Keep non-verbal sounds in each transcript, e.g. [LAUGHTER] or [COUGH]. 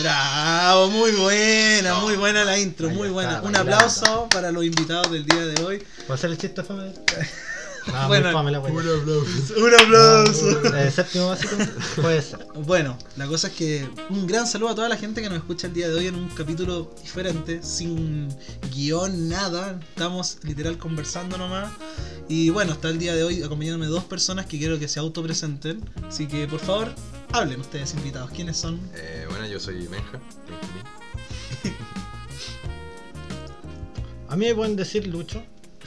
Bravo, muy buena, muy buena la intro, muy está, buena. Un aplauso para los invitados del día de hoy. ¿Puedo hacer el chiste fame? No, [LAUGHS] Bueno, muy fame la wea. Un aplauso. Eh, séptimo básico, puede ser. Bueno, la cosa es que un gran saludo a toda la gente que nos escucha el día de hoy en un capítulo diferente, sin guion, nada. Estamos literal conversando nomás. Y bueno, está el día de hoy acompañándome dos personas que quiero que se autopresenten. Así que por favor, hablen ustedes invitados. ¿Quiénes son? Eh, bueno, yo soy Benja. [LAUGHS] A mí me pueden decir Lucho.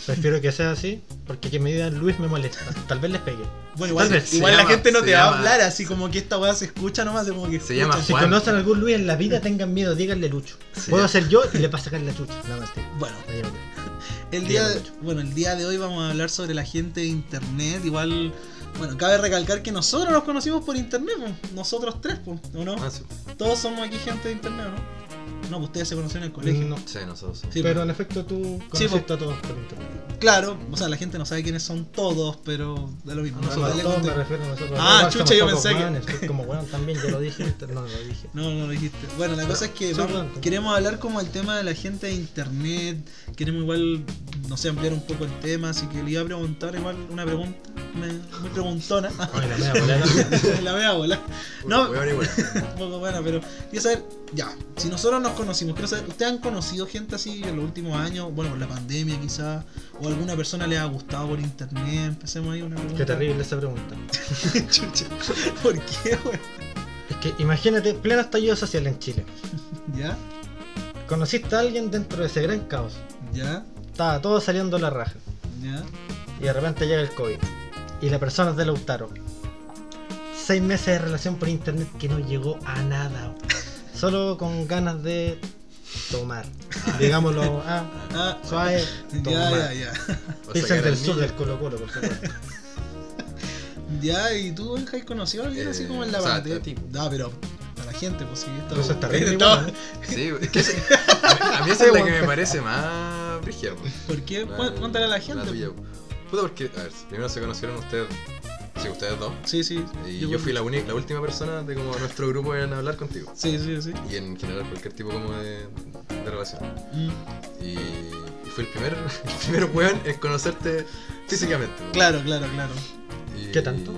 Prefiero que sea así, porque que me digan Luis me molesta. Tal vez les pegue. Bueno, igual, Tal vez. igual la llama- gente no se te va a llama- hablar así como que esta weá se escucha nomás. de Como que Se llama escucha. Si Juan. conocen a algún Luis en la vida, tengan miedo, díganle Lucho. Se Puedo ser yo y le va a sacar la chucha. No, mentira. Bueno, Me llamo Luis. El día, de, Dígame, Lucho. bueno, el día de hoy vamos a hablar sobre la gente de internet. Igual, bueno, cabe recalcar que nosotros nos conocimos por internet, po. nosotros tres, po, ¿o no? Ah, sí. Todos somos aquí gente de internet, ¿o ¿no? No, pues ustedes se conocieron en el colegio. No. Sí, nosotros. sí. Pero en efecto tú Sí, conociste a todos por internet. Claro, o sea, la gente no sabe quiénes son todos, pero da lo mismo. No, nosotros todos me contamos. refiero a nosotros. Ah, chucha, yo pensé que- weones, soy como bueno también, yo lo dije, [LAUGHS] no lo dije. No, no lo dijiste. Bueno, la cosa es que Sí, vamos- pronto. queremos hablar como el tema de la gente de internet. Queremos igual, no sé, ampliar un poco el tema. Así que le iba a preguntar igual una pregunta muy preguntona. [LAUGHS] La media bolera. [LAUGHS] la voy a volar. No, [LAUGHS] un poco buena, pero quiero saber, ya, si nosotros nos conocimos, quiero saber, ¿ustedes han conocido gente así en los últimos años? Bueno, por la pandemia quizás, o alguna persona les ha gustado por internet, empecemos ahí una pregunta. Qué terrible esa pregunta. Chucha, ¿Por qué, weón? Es que imagínate, pleno estallido social en Chile. ¿Ya? Conociste a alguien dentro de ese gran caos. ¿Ya? Estaba todo saliendo la raja. ¿Ya? Y de repente llega el COVID. Y la persona es de Lautaro. Seis meses de relación por internet que no llegó a nada. Solo con ganas de tomar. Digámoslo, [LAUGHS] ah, Ah, suave, ya, tomar. ya, ya. [LAUGHS] Del el sur del Colo Colo, por supuesto. [LAUGHS] Ya, ¿y tú, Benja, has conocido a alguien así Eh, como en la o sea, pandemia? a ti. Ah, pero gente, pues sí, esto Eso es terrible, esto- igual, ¿eh? Sí, es que ese- a mí esa es la que me parece más brígida. po. ¿Por qué? Cuéntale a la la gente. tuya, pues. Puta, porque, a ver, primero se conocieron ustedes, sí, ustedes dos. Sí, sí. Y yo, fui la, la última persona de como nuestro grupo en hablar contigo. Sí, sí, sí. Y en general cualquier tipo como de, de relación. Mm, Y, y fue el primer, [LAUGHS] el primer weón en conocerte físicamente. po. Claro, claro, claro. Y- ¿Qué tanto?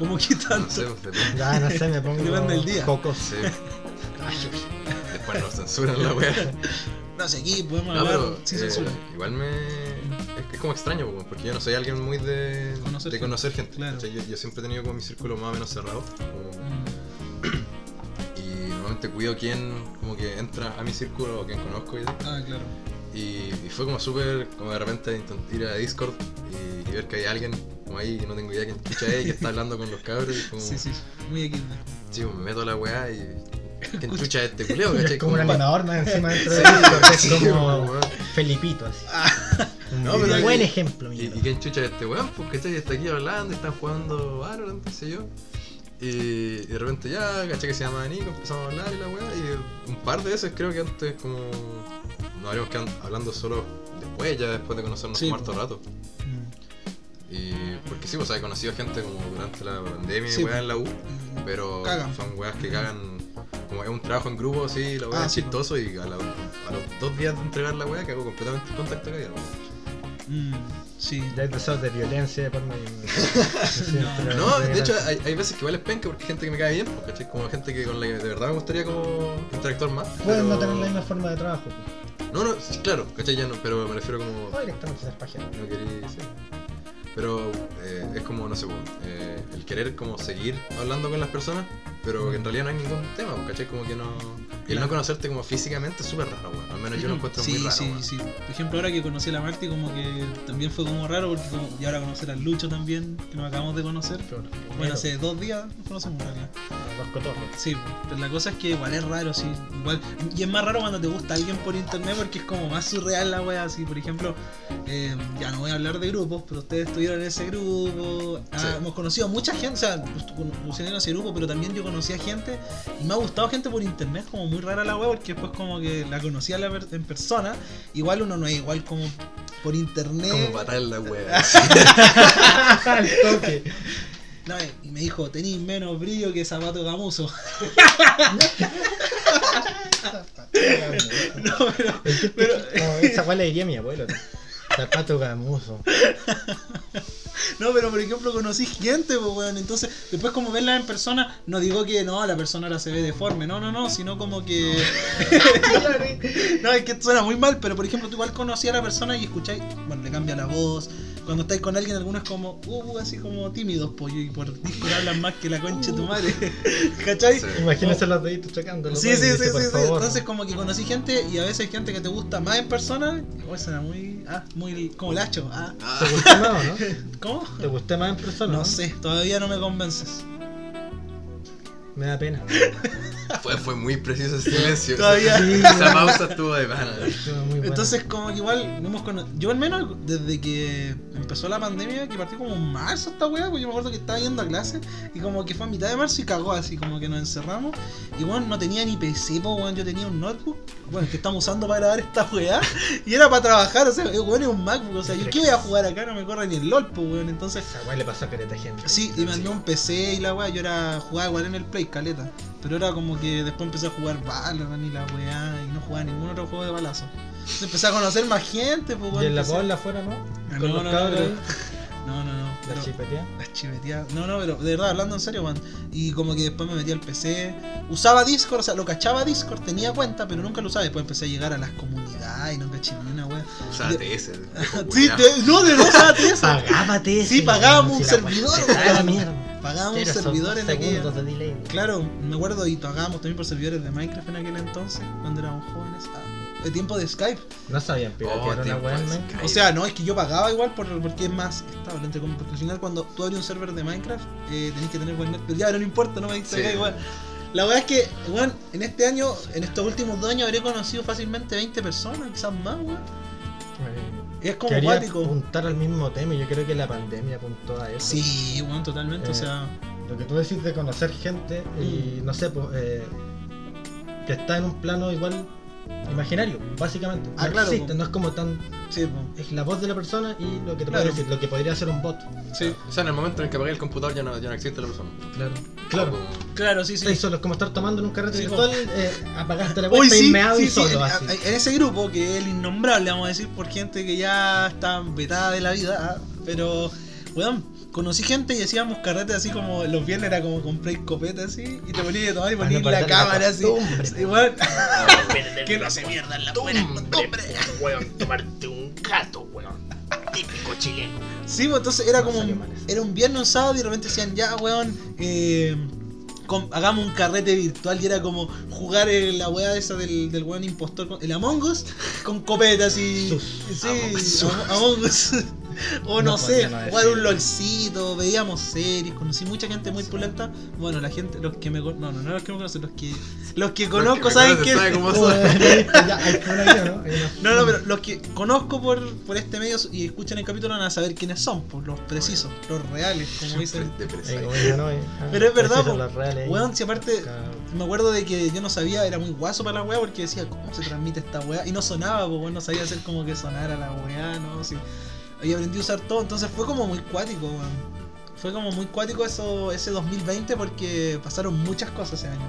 ¿Cómo que No sé, depende. Ya, no sé, me pongo [LAUGHS] Depende del día. cocos. Sí. Después nos censuran la weá. No sé, aquí podemos No, hablar pero sin eh, censura. igual me. Es, es como extraño, po, porque yo no soy alguien muy de Conocer de gente, conocer gente. claro. ¿cachai? Yo, yo siempre he tenido como mi círculo más o menos cerrado. como- Mm, [CLEARS THROAT] y normalmente cuido quién como que entra a mi círculo o quién conozco y, Ah, claro. Y, y fue como súper, como de repente ir a Discord y, y ver que hay alguien como ahí que no tengo idea quién chucha es que está [LAUGHS] hablando con los cabros y como, Sí, sí. Muy equidad. sí, pues, me meto a la weá y quién chucha es este culeo, [LAUGHS] como un animador más encima [LAUGHS] dentro de Discord, es sí, como weón. Felipito así. Un No, pero buen que- ejemplo, ¿Y, y quién chucha es este weón? Pues ¿cachai? Está aquí hablando, están jugando Valorant, qué sé yo. Y, de repente ya, caché que se llama Nico, empezamos a hablar y la weá. Y un par de veces creo que antes como nos habríamos quedado hablando solo después, ya después de conocernos Sí, po. rato. Mm, Y porque sí, pues he conocido gente como durante la pandemia Sí, y weá en la U, mm, pero Cagan. son weas que cagan. Como es un trabajo en grupo así, la weá Ah, es sí, chistoso y a, la- a los dos días de entregar la weá cago completamente el contacto que había. mm, sí. Ya hay deseos de violencia de por medio. [LAUGHS] Sí, pero- No, de hecho hay, hay veces que es penca porque hay gente que me cae bien, porque ¿cachai? como gente que con la que de verdad me gustaría como interactuar más. Pueden no pero- tener la misma forma de trabajo. pues. No, no, sí, claro, ¿cachai? Ya no, pero me refiero como... O directamente ser página. No quería... Sí. Pero eh, es como, no sé, po, eh, el querer como seguir hablando con las personas, pero en realidad no hay ningún tema, po, ¿cachai? Como que no... Y el no conocerte como físicamente es súper raro, weón. Al menos yo lo encuentro sí, muy raro. sí, weón. sí. Por ejemplo, ahora que conocí a la Marti, como que también fue como raro, porque como, y ahora conocer al Lucho también, que nos acabamos de conocer. Bueno, hace dos días nos conocemos en realidad. Los cotorros. Sí, pero la cosa es que igual es raro, sí. Igual, y es más raro cuando te gusta alguien por internet porque es como más surreal la wea. Así, por ejemplo, eh, ya no voy a hablar de grupos, pero ustedes estuvieron en ese grupo. Ah, Sí. Hemos conocido a mucha gente, o sea, pusieron en ese grupo, pero también yo conocí a gente y me ha gustado gente por internet, como muy rara la wea, porque después como que la conocí a la per- en persona. Igual uno no es igual como por internet. Como patar en la wea. [LAUGHS] Al toque. No, y me dijo, tenéis menos brillo que zapato gamuso. [LAUGHS] no, pero, pero No, esa cual le diría a mi abuelo. Zapato gamuso. [LAUGHS] No, pero por ejemplo conocí gente, pues weón. Entonces, después como verla en persona, no digo que no, la persona ahora se ve deforme, no, no, no, sino como que. no, [LAUGHS] es que suena muy mal, pero por ejemplo, tú igual conocí a la persona y escucháis, bueno, le cambia la voz. Cuando estáis con alguien, algunos como, uh, así como tímidos, pollo, y por Discord hablan más que la concha de tu madre. [LAUGHS] ¿Cachai? Sí. Imagínense los deditos chocando. Sí, sí, sí, sí, sí. Entonces como que conocí gente y a veces hay gente que te gusta más en persona. O suena muy. Ah, muy. como lacho. Ah, ¿Te gusté más o no? [LAUGHS] ¿cómo? ¿Te gusté más en persona? No sé, todavía no me convences. Me da pena. [LAUGHS] Fue, fue muy preciso ese silencio. Todavía. [LAUGHS] Sí, Esa pausa estuvo de pana. Estuvo muy bueno. Entonces como que igual no hemos cono- Yo al menos desde que empezó la pandemia, que partió como en marzo esta weá, pues yo me acuerdo que estaba yendo a clase y como que fue a mitad de marzo y cagó así, como que nos encerramos. Y bueno, no tenía ni PC, pues weón, yo tenía un notebook, bueno, que estamos usando para grabar esta weá, [LAUGHS] y era para trabajar, o sea, weón es un MacBook, o sea, yo qué voy a jugar acá, no me corre ni el LOL, pues weón, entonces Esa weá le pasó a careta gente. Sí, y me andó un PC y la weá, yo era jugaba igual en el Play, caleta. Pero era como que después empecé a jugar Valorant y la weá, y no jugaba ningún otro juego de balazo. Entonces empecé a conocer más gente, pues Y en la empecé- bola afuera, ¿no? Ah, [LAUGHS] no. No, no, no. La pero- chipetea. las chiveteadas. No, no, pero de verdad, hablando en serio, man. Y como que después me metí al PC. Usaba Discord, o sea, lo cachaba Discord, tenía cuenta, pero nunca lo usaba. Después empecé a llegar a las comunidades y no caché ni una wea. O sea, TS. Sí, te- no, de verdad usaba TS. Pagábate Sí, pagábamos un servidor, la. Pagábamos un servidor en aquella. segundos de delay. Claro, me acuerdo y pagábamos también por servidores de Minecraft en aquel entonces, cuando éramos jóvenes. Ah, de tiempo de Skype. No sabían Oh, piratear una tiempo weá. O sea, no, es que yo pagaba igual por, porque es más estable, entre comillas, porque al final cuando tú abres un server de Minecraft eh, tenés que tener buen net, pero ya no importa, no me dice Sí. acá igual. La verdad es que, weón, en este año, en estos últimos dos años habré conocido fácilmente 20 personas, quizás más, weón. Es como Quería acuático. apuntar al mismo tema y yo creo que la pandemia apuntó a eso. Sí, weón, totalmente, o Eh, sea, Lo que tú decís de conocer gente y no sé, pues, eh, que está en un plano igual imaginario, básicamente. Ah, no claro, existe, no es como tan. sí, Es la voz de la persona y lo que te Claro. puede decir, lo que podría ser un bot. sí, O sea, en el momento en el que apagué el computador ya no, ya no existe la persona. Claro. Claro. Como- claro, sí, sí. Estáis solo, es como estar tomando en un carrete Sí, virtual, eh, apagaste la sí, y sí, y sí, solo en, así. en ese grupo, que es el innombrable, vamos a decir, por gente que ya está vetada de la vida, pero, weón, conocí gente y hacíamos carretes así como los viernes era como compré escopeta así y te ponías a tomar y Para ponías no la la cámara así. costumbre, Sí, weón. [LAUGHS] Que la no se mierdan las buenas costumbres. Weón, tomarte un gato, weón. Típico chileno. Sí, pues entonces era No como un, era un viernes, un sábado y de repente decían, ya, weón, eh, hagamos un carrete virtual y era como jugar eh, la weá esa del, del weón impostor, con- el Among Us, con copetas y... Sus. Sí, Among Us. Am- Among Us. O no, No sé, jugar un lolcito, veíamos series, conocí mucha gente muy pulenta. Bueno, la gente, los que me con- no, no, no los que me conocen, los que los que conozco saben conocen que cómo [LAUGHS] [LAUGHS] ¿no? No, pero los que conozco por, por este medio y escuchan el capítulo van a saber quiénes son, por los precisos, los reales, como dicen. ah, Pero es verdad, po. Weón, si aparte me acuerdo de que yo no sabía, era muy guaso para la weá porque decía, ¿cómo se transmite esta weá? Y no sonaba, pues no sabía hacer como que sonara la weá, ¿no? Sí. Ahí aprendí a usar todo, entonces fue como muy cuático, weón. Fue como muy cuático eso, ese 2020 porque pasaron muchas cosas ese año.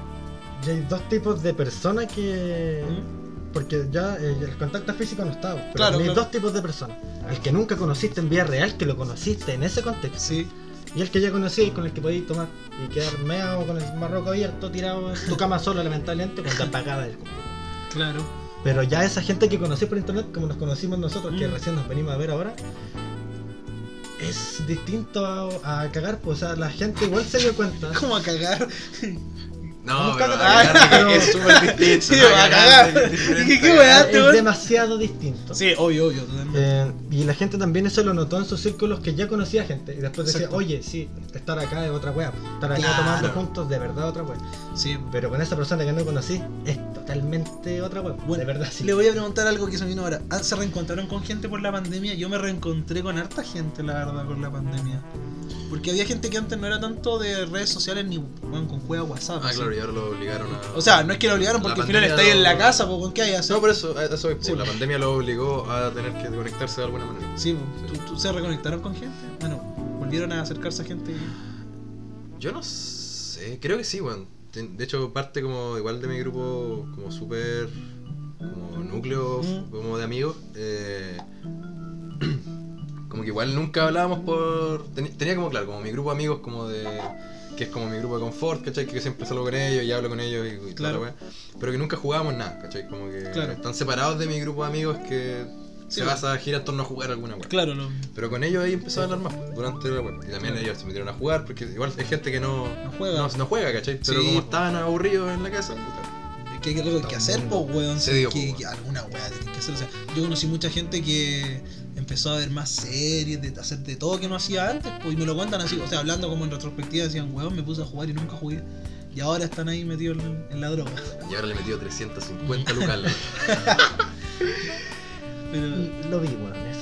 Y hay dos tipos de personas que. ¿Mm? Porque ya eh, el contacto físico no estaba. Pero Claro, hay claro. dos tipos de personas. El que nunca conociste en vida real, que lo conociste en ese contexto. Sí, Y el que ya conocí y con el que podías tomar y quedar meado con el marroco abierto, tirado en tu cama solo, lamentablemente, cuando apagaba el computador. claro. Pero ya esa gente que conocí por internet, como nos conocimos nosotros, que Mm. recién nos venimos a ver ahora, es distinto a, a cagar. Pues, o sea, la gente igual se dio cuenta. [LAUGHS] Como a cagar. No, pero a cagar, Pero- es [LAUGHS] súper distinto. Sí, no, a cagar, cagar. es ¿Qué- qué cagar. weá? Es demasiado distinto. Sí, obvio, obvio. Eh, y la gente también eso lo notó en sus círculos que ya conocía gente. Y después decía, Exacto. oye, sí, estar acá es otra wea. Estar acá Claro. tomando juntos de verdad otra wea. sí. Pero con esa persona que no conocí es totalmente otra wea. Bueno, de verdad, sí. Le voy a preguntar algo que se me vino ahora. Ah, ¿Se reencontraron con gente por la pandemia? Yo me reencontré con harta gente, la verdad, por la pandemia. Porque había gente que antes no era tanto de redes sociales ni bueno, con juega WhatsApp. Ah, así. claro, y ahora lo obligaron a. O sea, no es que lo obligaron porque al final pandemia está ahí en la lo- casa, pues ¿con qué hay hacer? No, por eso, eso es, Sí. la pandemia lo obligó a tener que conectarse de alguna manera. Sí, pues, ¿tú- tú- ¿se reconectaron con gente? Bueno, volvieron a acercarse a gente. y- Yo no sé, creo que sí, weón. De hecho, parte como igual de mi grupo, como súper. como núcleo, como de amigos. eh, [CLEARS THROAT] como que igual nunca hablábamos por. tenía como, claro, como mi grupo de amigos, como de. que es como mi grupo de confort, ¿cachai? Que siempre salgo con ellos y hablo con ellos y, y toda la Claro. weá. Pero que nunca jugábamos nada, ¿cachai? Como que Claro. están separados de mi grupo de amigos que. Se basa a girar en torno a jugar alguna weá. Claro, lo, Pero con ellos ahí empezó a hablar más durante la web. Y también ellos se metieron a jugar, porque igual hay gente que no, no juega. no, no juega, ¿cachai? Pero como po. estaban aburridos en la casa, puta. ¿Qué hay que, que hacer, pues, weón? Se dio, que, po, que alguna weá tenés que hacer. O sea, yo conocí mucha gente que empezó a ver más series, de hacer de todo que no hacía antes, pues, y me lo cuentan así. O sea, hablando como en retrospectiva, decían, weón, me puse a jugar y nunca jugué. Y ahora están ahí metidos en, en la droga. Y ahora le he metido 350 lucas [LAUGHS]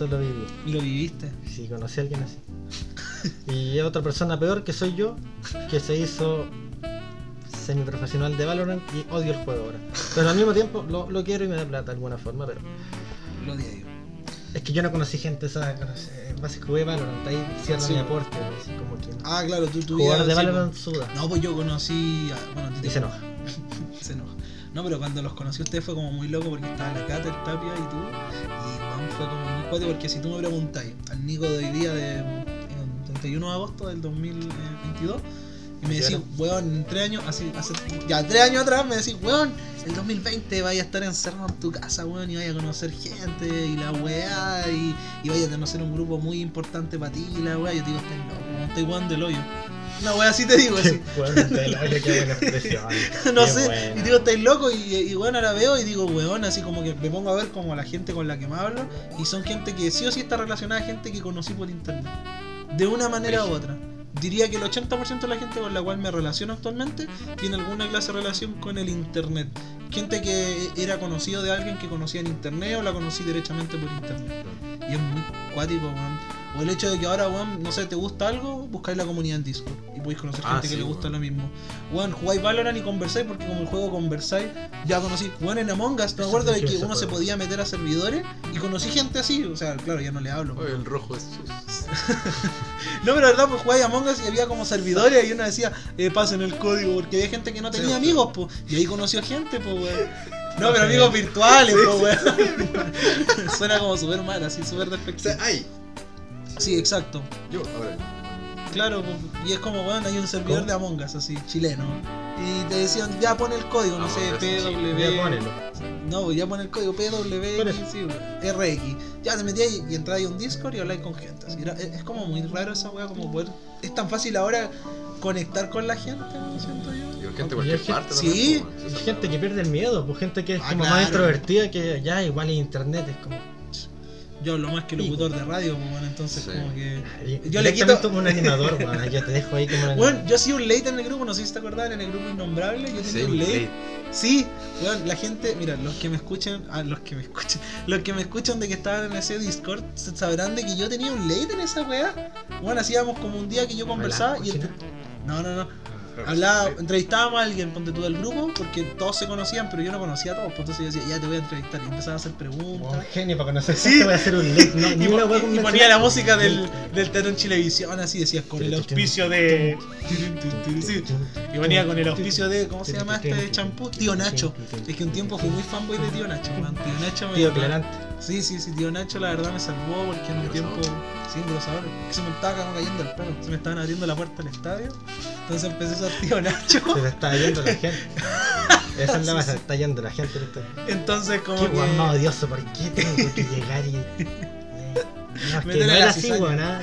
eso lo viví. ¿Y lo viviste? Sí, conocí a alguien así. Y otra persona peor que soy yo, que se hizo semiprofesional de Valorant y odio el juego ahora. Pero al mismo tiempo lo, lo quiero y me da plata de alguna forma, pero Lo odié yo. es que yo no conocí gente, esa base jugué Valorant, ahí cierra Sí. mi aporte, así como que Ah, claro, tú tú jugar de Valorant pues. suda. No, pues yo conocí. A, bueno, te Y se enoja. [LAUGHS] se enoja. No, pero cuando los conocí a ustedes fue como muy loco porque estaba la Cata, el Tapia y tú. Y weón, fue como muy cuate porque si tú me preguntáis al Nico de hoy día de el 31 de agosto del 2022 y me decís, weón, en tres años, así, hace, ya tres años atrás me decís, weón, el 2020 vaya a estar encerrado en tu casa, weón, y vaya a conocer gente y la weá, y, y vaya a conocer un grupo muy importante para ti y la weá, yo te digo, estáis loco, estoy weón del hoyo. Una weá así te digo, así. Bueno, te lo- oye, qué buena expresión. [LAUGHS] no Qué sé, buena. y digo, estáis loco, y, y bueno, ahora veo y digo, weón, así como que me pongo a ver como la gente con la que me hablo, y son gente que sí o sí está relacionada a gente que conocí por internet, de una manera u otra. Diría que el 80% de la gente con la cual me relaciono actualmente tiene alguna clase de relación con el internet. Gente que era conocido de alguien que conocía en internet o la conocí derechamente por internet. Y es muy cuático, weón. O el hecho de que ahora, weón, no sé, te gusta algo, buscáis la comunidad en Discord y podéis conocer Ah, gente que sí, le gusta weón. lo mismo. Weón, jugáis Valorant y conversáis porque como el juego conversáis, ya conocí. Weón, en Among Us, me acuerdo de que uno se podía meter a servidores y conocí gente así. O sea, claro, ya no le hablo. Oye, el rojo es. [LAUGHS] No, pero la verdad, pues jugáis Among Us y había como servidores y uno decía, eh, pasen el código, porque había gente que no tenía Sí, amigos, pues. Y ahí conoció gente, pues, weón. No, pero amigos virtuales, pues, weón. [LAUGHS] Suena como súper mal, así, súper O despectivo. sea, ay, Sí, exacto. yo, ahora. Claro, pues, y es como, weón, hay un servidor ¿Cómo? de Among Us, así, chileno. Y te decían, ya pon el código, no sé, Among. PW. Ya ponelo. No, pues ya pon el código PW, sí, RX. Ya te metías y, y entráis a un Discord y habláis con gente. así, era- es, como muy raro esa weá, como poder. Es tan fácil ahora conectar con la gente, siento yo. Y con gente de cualquier gente- parte sí, también, gente que pierde el miedo, pues gente que es Ah, como claro. más introvertida que ya igual en internet es como. Yo hablo más que locutor de radio, pues bueno, entonces Sí. como que. Yo le quito- como un animador, [LAUGHS] weón. Yo te dejo ahí como un Bueno, animador. yo he sido un late en el grupo, no sé si te acordás, en el grupo Innombrable, yo tenía Sí, un late. late. Sí, weón, la gente, mira, los que me escuchan, ah, los que me escuchan, [LAUGHS] los que me escuchan de que estaban en ese Discord sabrán de que yo tenía un late en esa weá. Bueno, hacíamos como un día que yo conversaba y no, no, no. Hablaba, entrevistábamos a alguien, ponte tú del grupo, porque todos se conocían, pero yo no conocía a todos, pues entonces yo decía, ya te voy a entrevistar, y empezaba a hacer Un preguntas. genio para conocer Sí. [LAUGHS] voy a hacer un. No, Y, po- ponía la música del, del teatro en Chilevisión, así decías, con el auspicio de. Sí. Y venía con el auspicio de, ¿cómo se llama este champú? Tío Nacho. Es que un tiempo fui muy fanboy de Tío Nacho, man. Tío Nacho me. Tío Clarante. Sí, sí, sí, Tío Nacho la verdad me salvó porque en un tiempo. Sí, grosador. Es que se me estaba cayendo el pelo. Se me estaban abriendo la puerta del estadio. Entonces empecé a Tío Nacho. Se está yendo la gente. [LAUGHS] Esa es la sí. se está yendo la gente. Entonces como Qué más que. odioso, ¿por qué tengo que llegar y.? [LAUGHS] No, es que Métele no la era así, cizaña. weón. ah,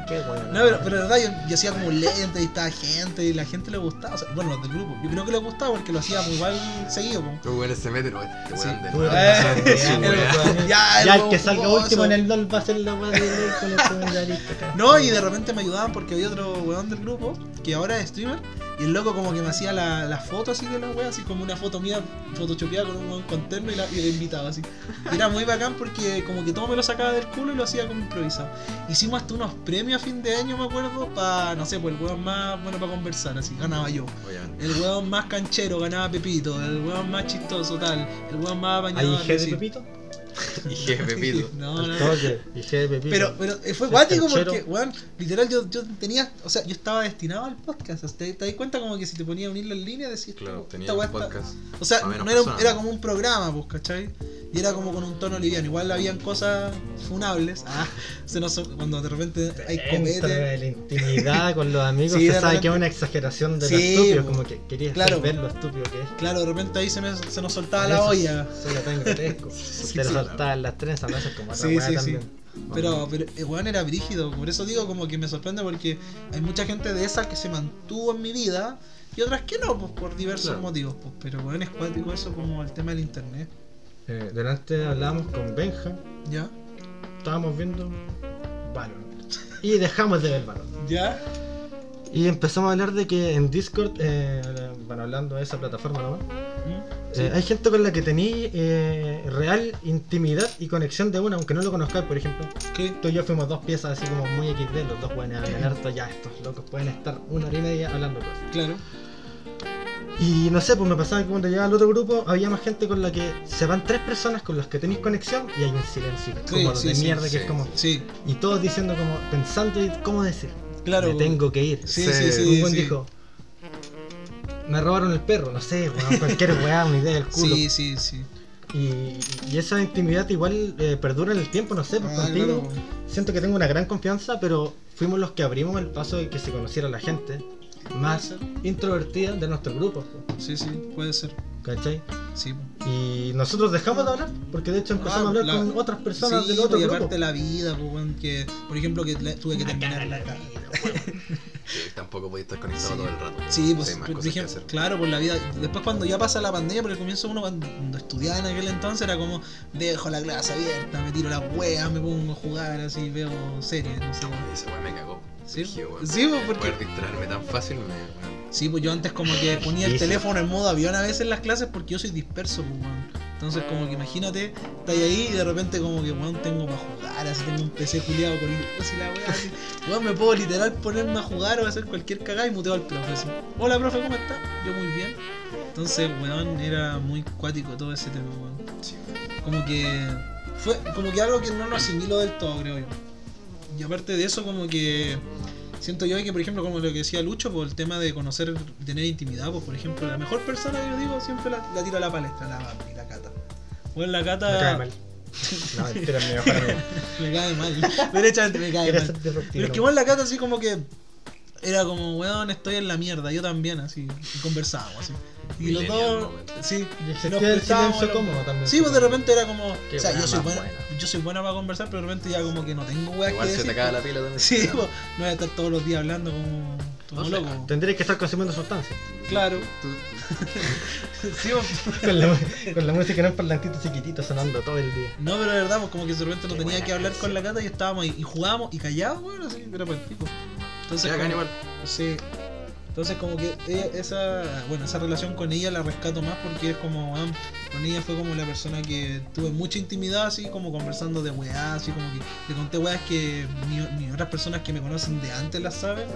No, qué weón. No, pero, pero de verdad, yo, yo hacía como lente y estaba gente y la gente le gustaba. O sea, bueno, los del grupo. Yo creo que les gustaba porque lo hacía muy mal seguido. Los weones se meten, oye, este Sí. weón [LAUGHS] Weón, Eh. Ya, Ya el el que salga último en el LOL va a ser la weá de con el comentarista acá. No, y de repente me ayudaban porque había otro weón del grupo que ahora es streamer. Y el loco como que me hacía la, la foto así de la wea, así como una foto mía photoshopeada con un weón con terno y, la, y invitaba así. Y era muy bacán porque como que todo me lo sacaba del culo y lo hacía como improvisado. Hicimos hasta unos premios a fin de año, me acuerdo, para, no sé, pues el weón más bueno para conversar, así, ganaba yo. Obviamente. El weón más canchero ganaba Pepito, el weón más chistoso tal, el weón más ¿Hay bañado. IG de. Pepito? [LAUGHS] Y jefe Pepito. [LAUGHS] No, no. IG de Pepito. Pero, pero eh, fue guático porque, weón, literal yo, yo tenía, o sea, yo estaba destinado al podcast. o sea, ¿Te, te das cuenta como que si te ponía a unir las líneas decías, Claro, esta tenía está- podcast. O sea, no era, era como un programa, pues, ¿cachai? Y era como con un tono liviano. Igual habían cosas funables. Ah, se nos, cuando de repente hay en la intimidad con los amigos, [LAUGHS] Sí, se sabe repente- que es una exageración de Sí, lo estúpido, como que querías Claro, ver lo estúpido que es. Claro, de repente ahí se, me, se nos soltaba la olla. Suena tan grotesco. [LAUGHS] se lo sí. saltaban las trenzas, no sé como Sí, sí, sí. también. Pero, pero el weón era brígido, por eso digo como que me sorprende porque hay mucha gente de esa que se mantuvo en mi vida y otras que no, pues por diversos Claro. motivos, pues, pero weón es cuático eso como el tema del internet, Eh, delante hablábamos con Benja, ¿ya? estábamos viendo Valorant. Y dejamos de ver Valorant. ¿Ya? Y empezamos a hablar de que en Discord, eh, bueno, hablando de esa plataforma nomás, ¿Mm? eh, hay gente con la que tení eh, real intimidad y conexión de una, aunque no lo conozcáis, por ejemplo. ¿Qué? Tú y yo fuimos dos piezas así como muy XD, los dos hablan [CLEARS THROAT] harto, ya estos locos pueden estar una hora y media hablando cosas. Claro. Y no sé, pues me pasaba que cuando llegaba al otro grupo había más gente con la que se van tres personas con las que tenéis conexión y hay un silencio Sí, como sí, de sí, mierda que es como. Sí, Y todos diciendo como, pensando y cómo decir. claro. me tengo que ir. Sí, Sí, sí, sí. un buen dijo, me robaron el perro, no sé, weón, cualquier weá, una idea del culo. Sí, sí, sí. Y, y esa intimidad igual eh, perdura en el tiempo, no sé, pues Ah, contigo claro. siento que tengo una gran confianza, pero fuimos los que abrimos el paso de que se conociera la gente más introvertida de nuestro grupo, pues, Sí, sí, puede ser. ¿cachai? Sí. Y nosotros dejamos de hablar, porque de hecho empezamos Ah, a hablar la- con otras personas sí, del otro y grupo. aparte la vida, pues, que, por ejemplo, que tuve que terminar la [LAUGHS] Sí, tampoco podía estar conectado Sí. todo el rato. Sí, pues, ejemplo, hacer. claro, por la vida. Después cuando ya pasa la pandemia, por el comienzo uno cuando, cuando estudiaba en aquel entonces era como, dejo la clase abierta, me tiro las weas, me pongo a jugar así, veo series, no sé. Esa weá me cagó. Sí, sí, pues, porque- Poder distraerme tan fácil me. weón. Sí, pues yo antes como que ponía el teléfono en modo avión a veces en las clases porque yo soy disperso, pues, weón. Entonces como que imagínate, estás ahí y de repente como que, weón, tengo para jugar, así tengo un PC culiado con y la así. [LAUGHS] Weón, me puedo literal ponerme a jugar o hacer cualquier cagada y muteo al profe. así. Hola, profe, ¿cómo está? Yo muy bien. Entonces, weón, era muy cuático todo ese tema, weón. Sí, Como que fue como que algo que no lo asimilo del todo, creo yo. Y aparte de eso, como que siento yo que, por ejemplo, como lo que decía Lucho, por el tema de conocer, tener intimidad, pues, por ejemplo, la mejor persona que yo digo siempre la, la tiro a la palestra, la Bambi, la Cata. Bueno, la Cata Me cae mal. No, mentira, es mi mejor amigo. me cae mal. [LAUGHS] [LAUGHS] Derechamente me cae mal. Pero es que ¿no? igual la Cata así como que era como, weón, estoy en la mierda, yo también, así, y conversábamos así. Y los dos, sí, nos el silencio la- cómodo también. Sí, pues de repente era como. Qué o sea, yo soy más buena. buena. Yo soy buena para conversar, pero de repente ya como que no tengo weas Igual que se te decir, caga la pila también. [LAUGHS] Sí, pues, no voy a estar todos los días hablando como. como No sé, loco. Tendrías que estar consumiendo sustancias. Claro. Tú- [LAUGHS] Sí, pues. [LAUGHS] Con la, con la música en un parlantito chiquitito sonando todo el día. No, pero de verdad, pues como que de repente no Qué tenía buena que hablar con la cata y estábamos ahí y jugábamos y callados, weón, así, era para el pico. Entonces, como- igual. Sí. Entonces como que ella- esa, bueno, esa relación con ella la rescato más porque es como, weón, con ella fue como la persona que tuve mucha intimidad, así como conversando de weá, así como que le conté weas que ni, ni otras personas que me conocen de antes las saben.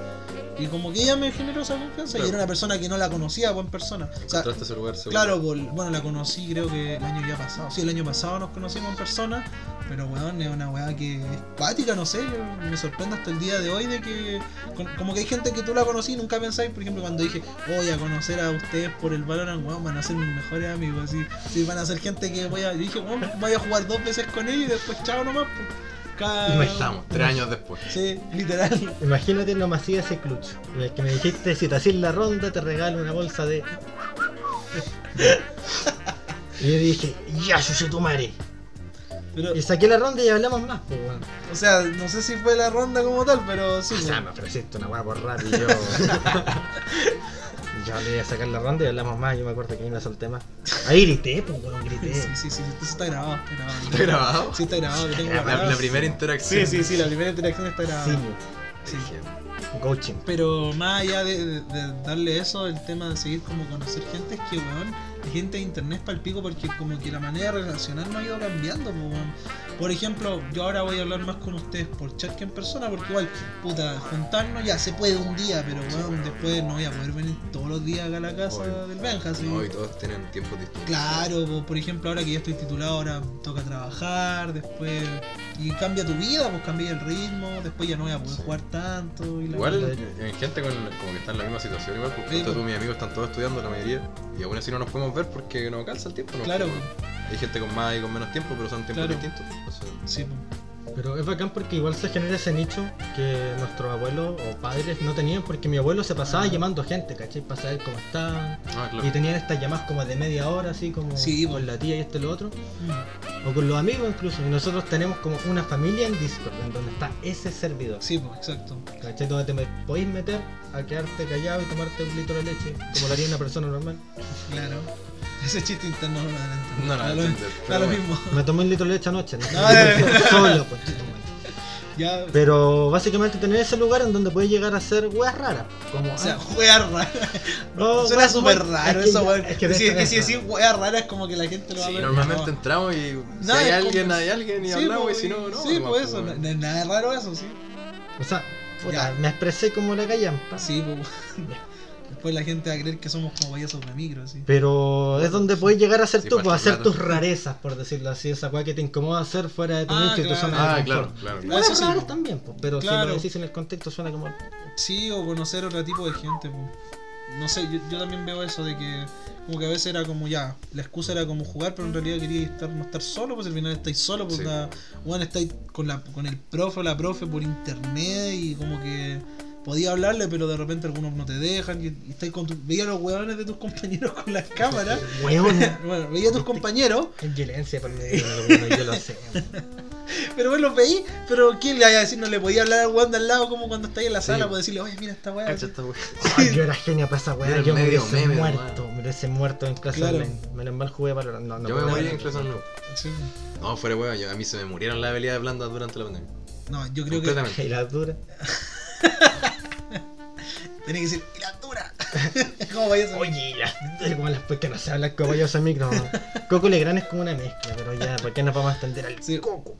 Y como que ella me generó esa confianza y era una persona que no la conocía en persona. O sea, Encontraste ese lugar seguro. Claro, por- bueno, la conocí creo que el año ya pasado. Sí, el año pasado nos conocimos en persona, pero weón, es una weá que es cuática, no sé, me sorprende hasta el día de hoy de que con- como que hay gente que tú la conocí y nunca pensáis, por ejemplo, cuando dije, voy a conocer a ustedes por el Valorant, weón, van a ser mis mejores amigos, así, sí, van a ser gente que voy a, yo dije, weón, voy a jugar dos veces con ellos y después chao nomás, pues. Cada... Y ahí estamos, tres años después. Sí, literal. Imagínate lo masivo ese clutch. En el que me dijiste, si te haces la ronda, te regalo una bolsa de. [LAUGHS] y yo dije, ya, yo tu madre. Pero, Y saqué la ronda y hablamos más, pues weón. o sea, no sé si fue la ronda como tal, pero sí. O sea, me ofreciste una weá por rap y yo. [LAUGHS] yo le iba a sacar la ronda y hablamos más. Yo me acuerdo que ahí me solté más. Ahí grité, pues weón, grité. Sí, sí, sí, eso está grabado, está grabado. ¿Está grabado? Sí, está grabado, tengo La- La, grabado. la primera interacción. Sí, sí, sí, la primera interacción está grabada. Sí, Sí. coaching. Pero más allá de, de- de darle eso, el tema de seguir como conocer gente, es que, weón, gente de internet es pico porque como que la manera de relacionarnos ha ido cambiando. Por ejemplo, yo ahora voy a hablar más con ustedes por chat que en persona, porque igual, puta, juntarnos ya se puede un día, pero weón, después no voy a poder venir todos los días acá a la casa del Benja. No, y todos tienen tiempos distintos. Claro, po, por ejemplo, ahora que ya estoy titulado, ahora toca trabajar, después. Y cambia tu vida, pues cambia el ritmo, después ya no voy a poder Sí. jugar tanto. Y la Igual en gente con, como que está en la misma situación, igual, porque Sí, tú, mis amigos están todos estudiando la mayoría, y aún así no nos podemos ver porque no calza el tiempo. ¿no? Claro, Hay gente con más y con menos tiempo, pero son tiempos Claro. distintos. sí. Pero es bacán porque igual se genera ese nicho que nuestros abuelos o padres no tenían porque mi abuelo se pasaba Ah. llamando gente, ¿cachai? Para saber cómo está. Ah, claro. Y tenían estas llamadas como de media hora, así como Sí, con la tía y este y lo otro. Mm. O con los amigos incluso. Y nosotros tenemos como una familia en Discord en donde está ese servidor. Sí, pues, exacto. ¿Cachai? Donde te me podéis meter a quedarte callado y tomarte un litro de leche, como lo haría una persona normal. Claro. Ese chiste interno no lo adelanto. No, no, Da lo- da lo mismo. Me tomé un litro de leche anoche, ¿no? [LAUGHS] No, no, [LAUGHS] Solo, pues. Ya. Pero básicamente tener ese lugar en donde puedes llegar a hacer weas raras. Como, O sea, ah, juega raro. [LAUGHS] no, Suena weas- súper weas- raro es que eso, weón. Es que si, que si vez, decís wea rara es como que la gente lo va a Sí, ver. normalmente No. entramos y si Nada, hay alguien, como- hay alguien y Sí, hablamos, y si no, no. Sí, pues eso. no- no- Nada raro eso, sí. O sea, puta, Ya. me expresé como la callampa. Sí, pues. Después la gente va a creer que somos como payasos de micro, así. Pero es donde puedes llegar a hacer Sí, tú, pues, hacer tus rarezas, por decirlo así, esa weá que te incomoda hacer fuera de tu Ah, nicho y tu claro. zona Ah, de claro, confort. claro. Ah, Weas eso sí, pues. también, pues, pero si Claro. lo decís en el contexto suena como... Sí, o conocer otro tipo de gente. po. No sé, yo, yo también veo eso de que como que a veces era como ya, la excusa era como jugar, pero en realidad quería estar, no estar solo, pues al final estáis solo, porque Sí. la- bueno, estáis con, la, con el profe o la profe por internet y como que podía hablarle, pero de repente algunos no te dejan y, y estáis con tu, veía los huevones de tus compañeros con las cámaras. [LAUGHS] Weón, [LAUGHS] bueno, veía a tus compañeros, es violencia por medio yo lo sé. [LAUGHS] pero vos los veí, pero ¿quién le vaya a decir? No le podía hablar al de al lado como cuando estáis en la Sí. sala, pues decirle, oye, mira esta weá. Cacha esta wea. Ay, yo era genio para esa weá, el yo me medio hubiese meme, muerto, me hubiese muerto en clase Claro. online. Menos mal jugué para no, no Yo me morí en clase online. Sí. No, fuera weón, yo- a mí se me murieron las habilidades blandas durante la pandemia. No, yo creo que. Y la dura. Tiene que decir, ¡y la dura! [LAUGHS] ¿Cómo vaya a ser? Oye, la, como las pues que no se habla como yo soy micro. Coco Legrand es como una mezcla, pero ya, ¿por qué nos vamos a extender al Sí. coco?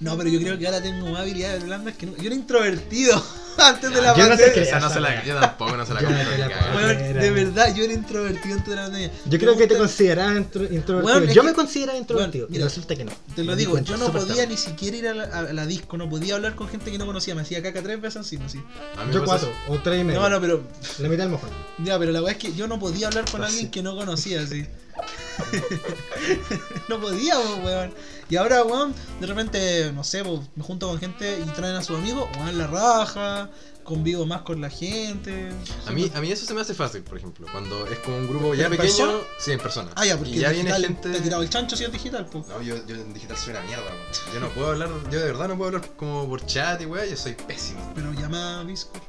No, pero yo creo que ahora tengo más habilidades blandas que nunca. Yo era introvertido antes de la Yo no pandemia. creo. Esa no se la, yo tampoco no se la Era- de verdad, yo era introvertido antes de la pandemia. Yo creo que te considerabas intro- introvertido. Yo que- me consideraba introvertido Weón, y mira, resulta que no. Te lo digo, yo no podía ni siquiera ir a la, a la disco, no podía hablar con gente que no conocía, me hacía caca tres veces encima, mí Yo cuatro o tres y medio. No, no, pero. La mitad del mojón. Ya, pero la weá es que yo no podía hablar con alguien sí. que no conocía, así. [LAUGHS] no podía, po, weón. Y ahora, weón, de repente, no sé, me junto con gente y traen a sus amigos, weón, la raja, convivo más con la gente. A mí, a mí eso se me hace fácil, por ejemplo. Cuando es como un grupo ya ¿En pequeño. persona? Sí, en persona. Ah, ya, porque y ya viene gente. te ha tirado el chancho si es digital, pues. No, yo, yo en digital soy una mierda, weón. [LAUGHS] Yo no puedo hablar, yo de verdad no puedo hablar como por chat y weá, yo soy pésimo. Pero llama a Discord.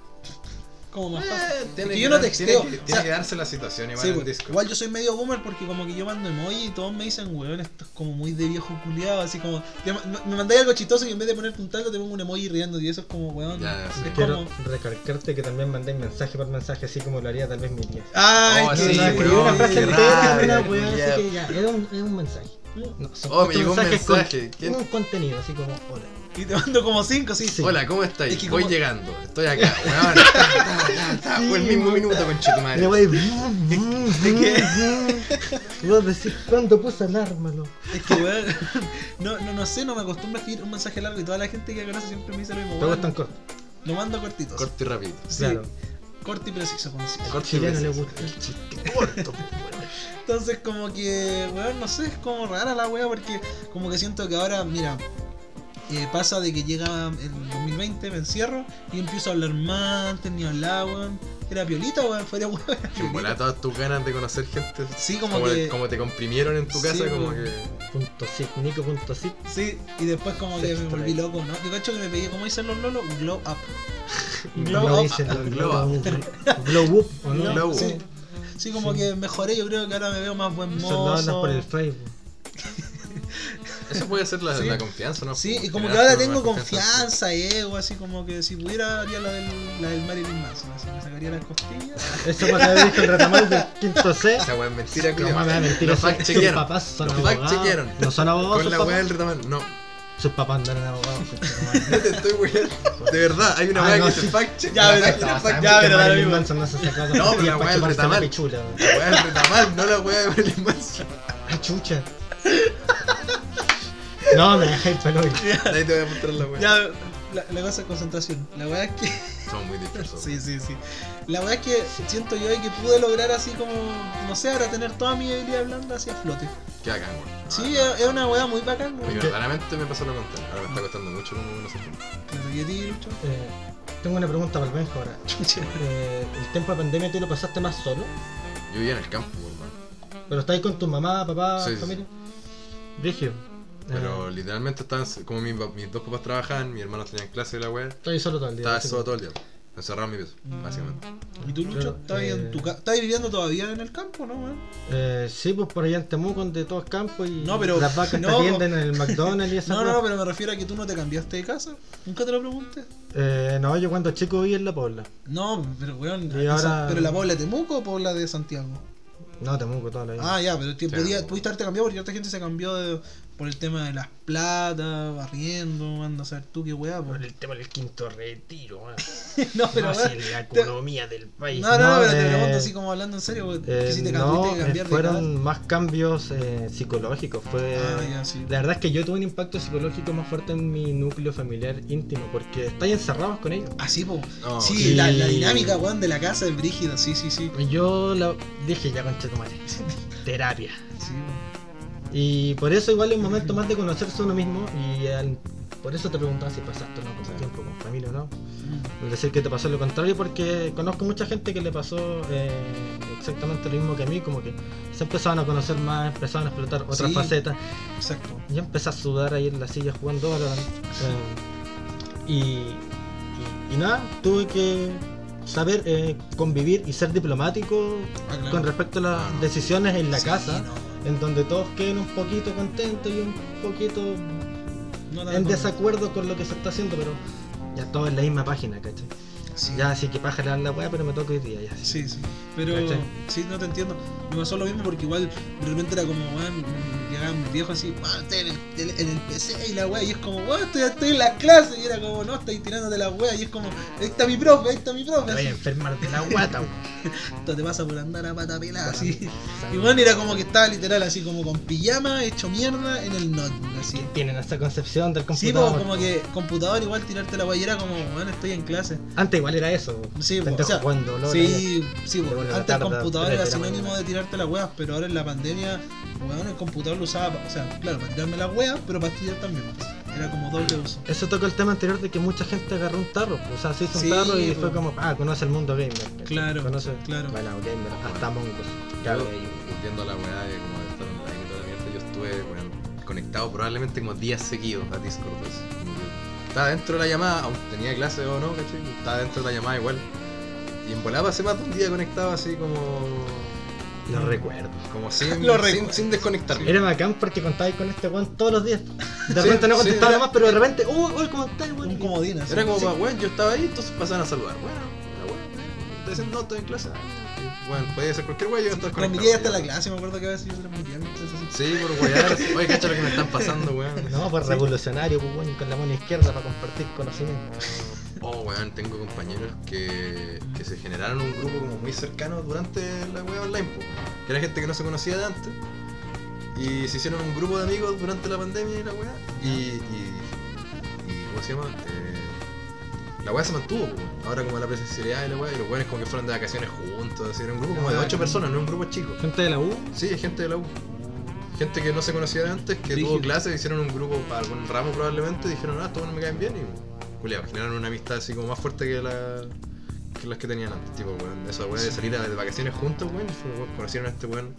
Como más Eh, fácil. tiene Es que yo no dar- texteo. Tiene que, o tiene que darse la situación igual sí, en pues, Discord. igual yo soy medio boomer porque como que yo mando emoji y todos me dicen, weón, esto es como muy de viejo culiado, así como, te me mandáis algo chistoso y en vez de ponerte un taldo te pongo un emoji riendo y eso es como, weón, Ya, sí. Quiero recalcarte que también mandé mensaje por mensaje, así como lo haría tal vez mi tía. Ay, Oh, que sí, no, weón, una frase entera, una culiao. así que ya, era un, era un mensaje. No, son Oh, me llegó un mensaje. ¿Quién? Un contenido, así como, hola. Y te mando como cinco, sí. Sí. Hola, ¿cómo estáis? Es que Voy como- llegando, estoy acá, weón. Sí, [LAUGHS] Fue el mismo minuto con Y Chetumadre. la wey, y vos decís, ¿cuándo puse alarma, loco? Es que, weón, [LAUGHS] no, no, no sé, no me acostumbro a escribir un mensaje largo y toda la gente que conoce siempre me dice lo mismo. Te gustan cortos. Lo mando cortito. Corto y rápido. Sí, Claro. corto y preciso, conciso. Corto y chileno le preciso. gusta el chiste [LAUGHS] corto. Entonces como que, weón, no sé, es como rara la wea porque como que siento que ahora, mira, eh, pasa de que llega el 2020, me encierro y empiezo a hablar más, antes ni hablaba, weón. Era piolita, weón, fuera weón. volada todas tus ganas de conocer gente. Sí, como como, que- como te comprimieron en tu Sí, casa, como weón. que. Punto Nico punto. Sí, y después como que me volví loco, ¿no? Yo cacho que me pegué, como dicen los lolos, glow up. [LAUGHS] Glow como up. dicen los Glow up. glow, glow up, ¿o no? Glow up. sí. Sí, como Sí. que mejoré, yo creo que ahora me veo más buen lo mozo. por el Facebook. Eso puede ser la, Sí. la confianza, ¿no? Sí, y como que ahora tengo más confianza, ego, así como que si pudiera haría la del, la del Marilyn Manson, así me sacaría las costillas. Eso cuando me dijo el retamal del quinto C. [LAUGHS] Esa weá es mentira, No culiao. mames, mentira. Los fact Sus chequearon. papás son Los abogados. fact chequearon. No son abogados. Con la weá del retamal. No, Sus papás no eran abogados. [LAUGHS] no te estoy weando. De verdad, hay una Ah, weá no, que sí. se fact. Ya, pero- ya, pero da lo Marilyn mismo. Manson no se sacó No, pero la para weá del retamal. La weá del retamal, no la weá de Marilyn Manson. Ah, chucha. [LAUGHS] No, me dejé el pelo. Ahí te voy a mostrar la weá. Ya, la, la cosa es concentración. La weá es que. Son muy dispersos. Sí, sí, sí. La weá es que siento yo que pude lograr así como. No sé, ahora tener toda mi habilidad blanda hacia flote. Qué bacán, weón. Sí, Ah, es, es una weá muy bacán, no. weón. Y verdaderamente me pasó lo contrario. Ahora me está costando mucho como conocer gente. Claro, ¿y a ti, Lucho? Eh, tengo una pregunta para el Benjo ahora. Eh, ¿El tiempo de pandemia tú lo pasaste más solo? Yo vivía en el campo, weón. ¿Pero estáis con tu mamá, papá, Sí, sí, familia? Brigio. Pero Eh, literalmente estaban, como mis, mis dos papás trabajaban, mis hermanos tenían clase de la weá. estoy solo todo el día. Estaba solo todo el día. Encerrado en mi pieza, básicamente. ¿Y tú, Lucho? ¿Estás eh, ¿Estás viviendo todavía en el campo, no, weón? Eh, sí, pues por allá en Temuco, donde todo es campo y No, pero- las vacas no, te atienden en el McDonald's y [LAUGHS] esa No, weá. no, pero me refiero a que tú no te cambiaste de casa. ¿Nunca te lo pregunté? Eh, no, yo cuando chico viví en La Pobla. No, pero weón. Y esa- ahora- ¿Pero la Pobla de Temuco o Pobla de Santiago? No, Temuco toda la vida. Ah, ya, pero Sí. podía, pudiste haberte cambiado porque otra gente se cambió de- por el tema de las platas, barriendo, anda a saber tú qué weá. Por el tema del quinto retiro, [LAUGHS] no, pero No, si la te- economía del país. No, no, no, pero te eh, pregunto así como hablando en serio, porque eh, si te no, cambiaste eh, cambiar de fueron más cambios eh, psicológicos. Fue, Ah, ya, sí. La verdad es que yo tuve un impacto psicológico más fuerte en mi núcleo familiar íntimo, porque estáis encerrados con ellos. Así, po. No, sí. La, la dinámica, weón, de la casa es brígida, sí, sí, sí. Yo la, dije, ya concha tu madre, [LAUGHS] terapia. Sí, po. Y por eso igual es un momento más de conocerse uno mismo y al- por eso te preguntaba si pasaste o no con Sí. tiempo con familia o no. Mm. Es decir, que te pasó lo contrario porque conozco mucha gente que le pasó eh, exactamente lo mismo que a mí, como que se empezaban a conocer más, empezaban a explotar otras Sí. facetas. Exacto. Yo empecé a sudar ahí en la silla jugando Valorant. eh, y, y, y nada, tuve que saber eh, convivir y ser diplomático Ah, claro. con respecto a las Ah, decisiones en la Sí, casa, no, en donde todos queden un poquito contentos y un poquito no en desacuerdo con lo que se está haciendo, pero ya todo en la misma página, ¿cachai? Sí. Ya, así que paja la weá, pero me toca hoy día, ya. Sí, sí. Pero ¿Cachai? sí, no te entiendo. Me pasó lo mismo porque igual de repente era como, weón, llegaban mis viejos así, weón, estoy en el, en el PC y la weá, y es como, weón, estoy, estoy en la clase, y era como, no, estoy tirándote la weá, y es como, ahí está mi profe, ahí está mi profe, Te voy a así, enfermar de la guata, weón. [LAUGHS] esto te pasa por andar a pata pelada, así. Y bueno, era como que estaba literal así como con pijama, hecho mierda en el notebook, así. Tienen esa concepción del Sí, computador. pues como que computador igual tirarte la weá, y era como, weón, estoy en clase. Antes igual era eso. Sí, po, Pendejo o sea, jugando, ¿no? Sí, sí, De buena antes el computador era de sinónimo de tirarte las weas, pero ahora en la pandemia, weón, el computador lo usaba, pa- o sea, claro, para tirarme las weas, pero para estudiar también. pues. Era como doble uso. Eso toca el tema anterior de que mucha gente agarró un tarro, pues, o sea, se hizo un Sí, tarro y pues. fue como, ah, conoce el mundo gamer. Claro, conoce, claro. Bueno, gamer, hasta mongos. Ya, Yo, güey. volviendo a la weá de como de estar online y toda la mierda, yo estuve weón, conectado probablemente como días seguidos a Discord. que Estaba dentro de la llamada, aunque tenía clase o no, ¿cachai? Estaba dentro de la llamada igual. Y en volada pasé más de un día conectado así como. Lo recuerdo. como sin, Lo sin, recuerdo. sin desconectarme. Era bacán porque contabais con este weón todos los días. De Sí, repente no sí, contestaba era- más, pero de repente, uy, uy, ¿cómo estás, weón? Un comodín así. Era como, Sí. pa- weón, yo estaba ahí, entonces pasaban a saludar. Bueno, era weón. Te dicen, no, estoy en clase. Ah, Bueno, podía ser cualquier weón, yo estaba Transmitía hasta la clase, me acuerdo que a veces yo transmitía mis clases así. Sí, por wear. Oye, cacha lo que me están pasando, weón. No, pues Sí. revolucionario, pues weón, con la mano izquierda para compartir conocimiento. Oh, weón, tengo compañeros que se generaron un grupo como muy cercano durante la weá online, po, que era gente que no se conocía de antes. Y se hicieron un grupo de amigos durante la pandemia y la weá. Y, y, y ¿cómo se llama? Eh, la weá se mantuvo, po, ahora como la presencialidad y la weá, y los weones como que fueron de vacaciones juntos, así, era un grupo como de Ah, 8 claro. personas, no un grupo chico. Gente de la U, Sí, gente de la U. gente que no se conocía de antes, que Rígido. tuvo clases, hicieron un grupo para algún ramo probablemente, y dijeron, ah, estos no me caen bien, y culiao, generaron una amistad así como más fuerte que, la, que las que tenían antes. Tipo, weón, esa weá de salir de vacaciones juntos, weón, y weón, conocieron a este weón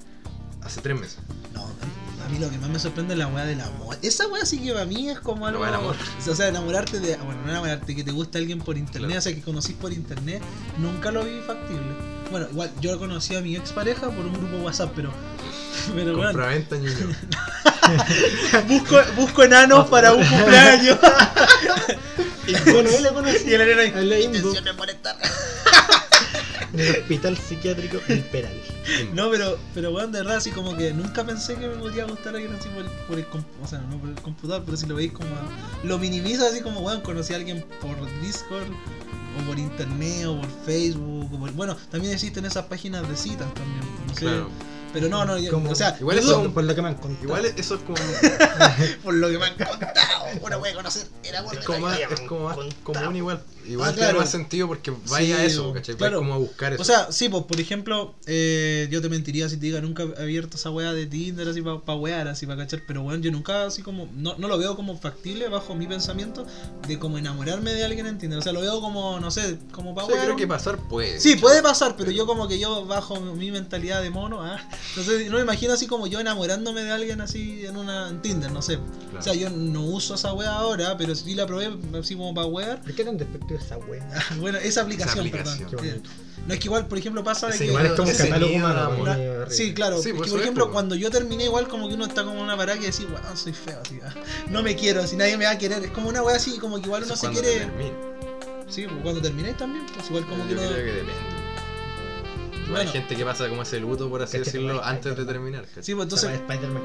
hace tres meses. No, a mí lo que más me sorprende es la weá del amor. Esa weá sí que para mí es como La algo. del amor. [LAUGHS] O sea, enamorarte de. Bueno, no enamorarte, que te gusta alguien por internet, Claro. o sea, que conocís por internet, nunca lo vi factible. Bueno, igual yo conocí a mi expareja por un grupo WhatsApp, pero. [LAUGHS] Pero Compraventa, ñoño. [LAUGHS] busco, busco enanos para un cumpleaños. Bueno, él lo conocí. y el enano En la dice: Inbo. "Intenciones por estar". En el hospital psiquiátrico El Peral. No, pero, pero weón, de verdad, así como que nunca pensé que me podía gustar alguien así por el, por el o sea, no por el computador, pero si lo veis como, lo minimiza así como, weón, conocí a alguien por Discord, o por internet, o por Facebook, o por, bueno, también existen esas páginas de citas también, no sé, Claro. pero no, no, yo- Como- o sea, Igual eso- Por lo que me han contado. Igual eso es como, [LAUGHS] por lo que me han contado, una wea conocer, era es como es como más común igual. Igual Ah, tiene claro. más sentido porque vaya a eso, ¿cachai? Como a buscar eso. O sea, sí, pues por ejemplo, eh, yo te mentiría si te diga nunca he abierto esa weá de Tinder así para pa wear, así para cachar, pero bueno, yo nunca así como, no, no lo veo como factible bajo mi pensamiento de como enamorarme de alguien en Tinder. O sea, lo veo como, no sé, como O para sea, wear. creo que pasar puede. Sí, puede pasar, pero yo como que yo bajo mi mentalidad de mono, ah, no sé, no me imagino así como yo enamorándome de alguien así en una en Tinder, no sé. Claro. O sea, yo no uso esa weá ahora, pero sí la probé así como para wear. ¿Por qué tan despectivo esa wea? [LAUGHS] Bueno, esa aplicación, Esa aplicación. Qué perdón. bonito. No es que igual, por ejemplo, pasa de Ese que. Igual es como un catálogo humano. Una-. Sí, claro. Sí, es por que, por ejemplo, cuando yo terminé, igual como que uno está como una parada que decís, weón, soy feo, así, ah, no me quiero, así nadie me va a querer. Es como una wea así, como que igual uno se quiere. termine. Sí, pues, cuando terminéis también, pues igual como que Yo uno. creo que depende. Bueno. hay gente que pasa como ese luto, por así decirlo, antes de terminar. ¿cachai? Sí, pues entonces. Spider-Man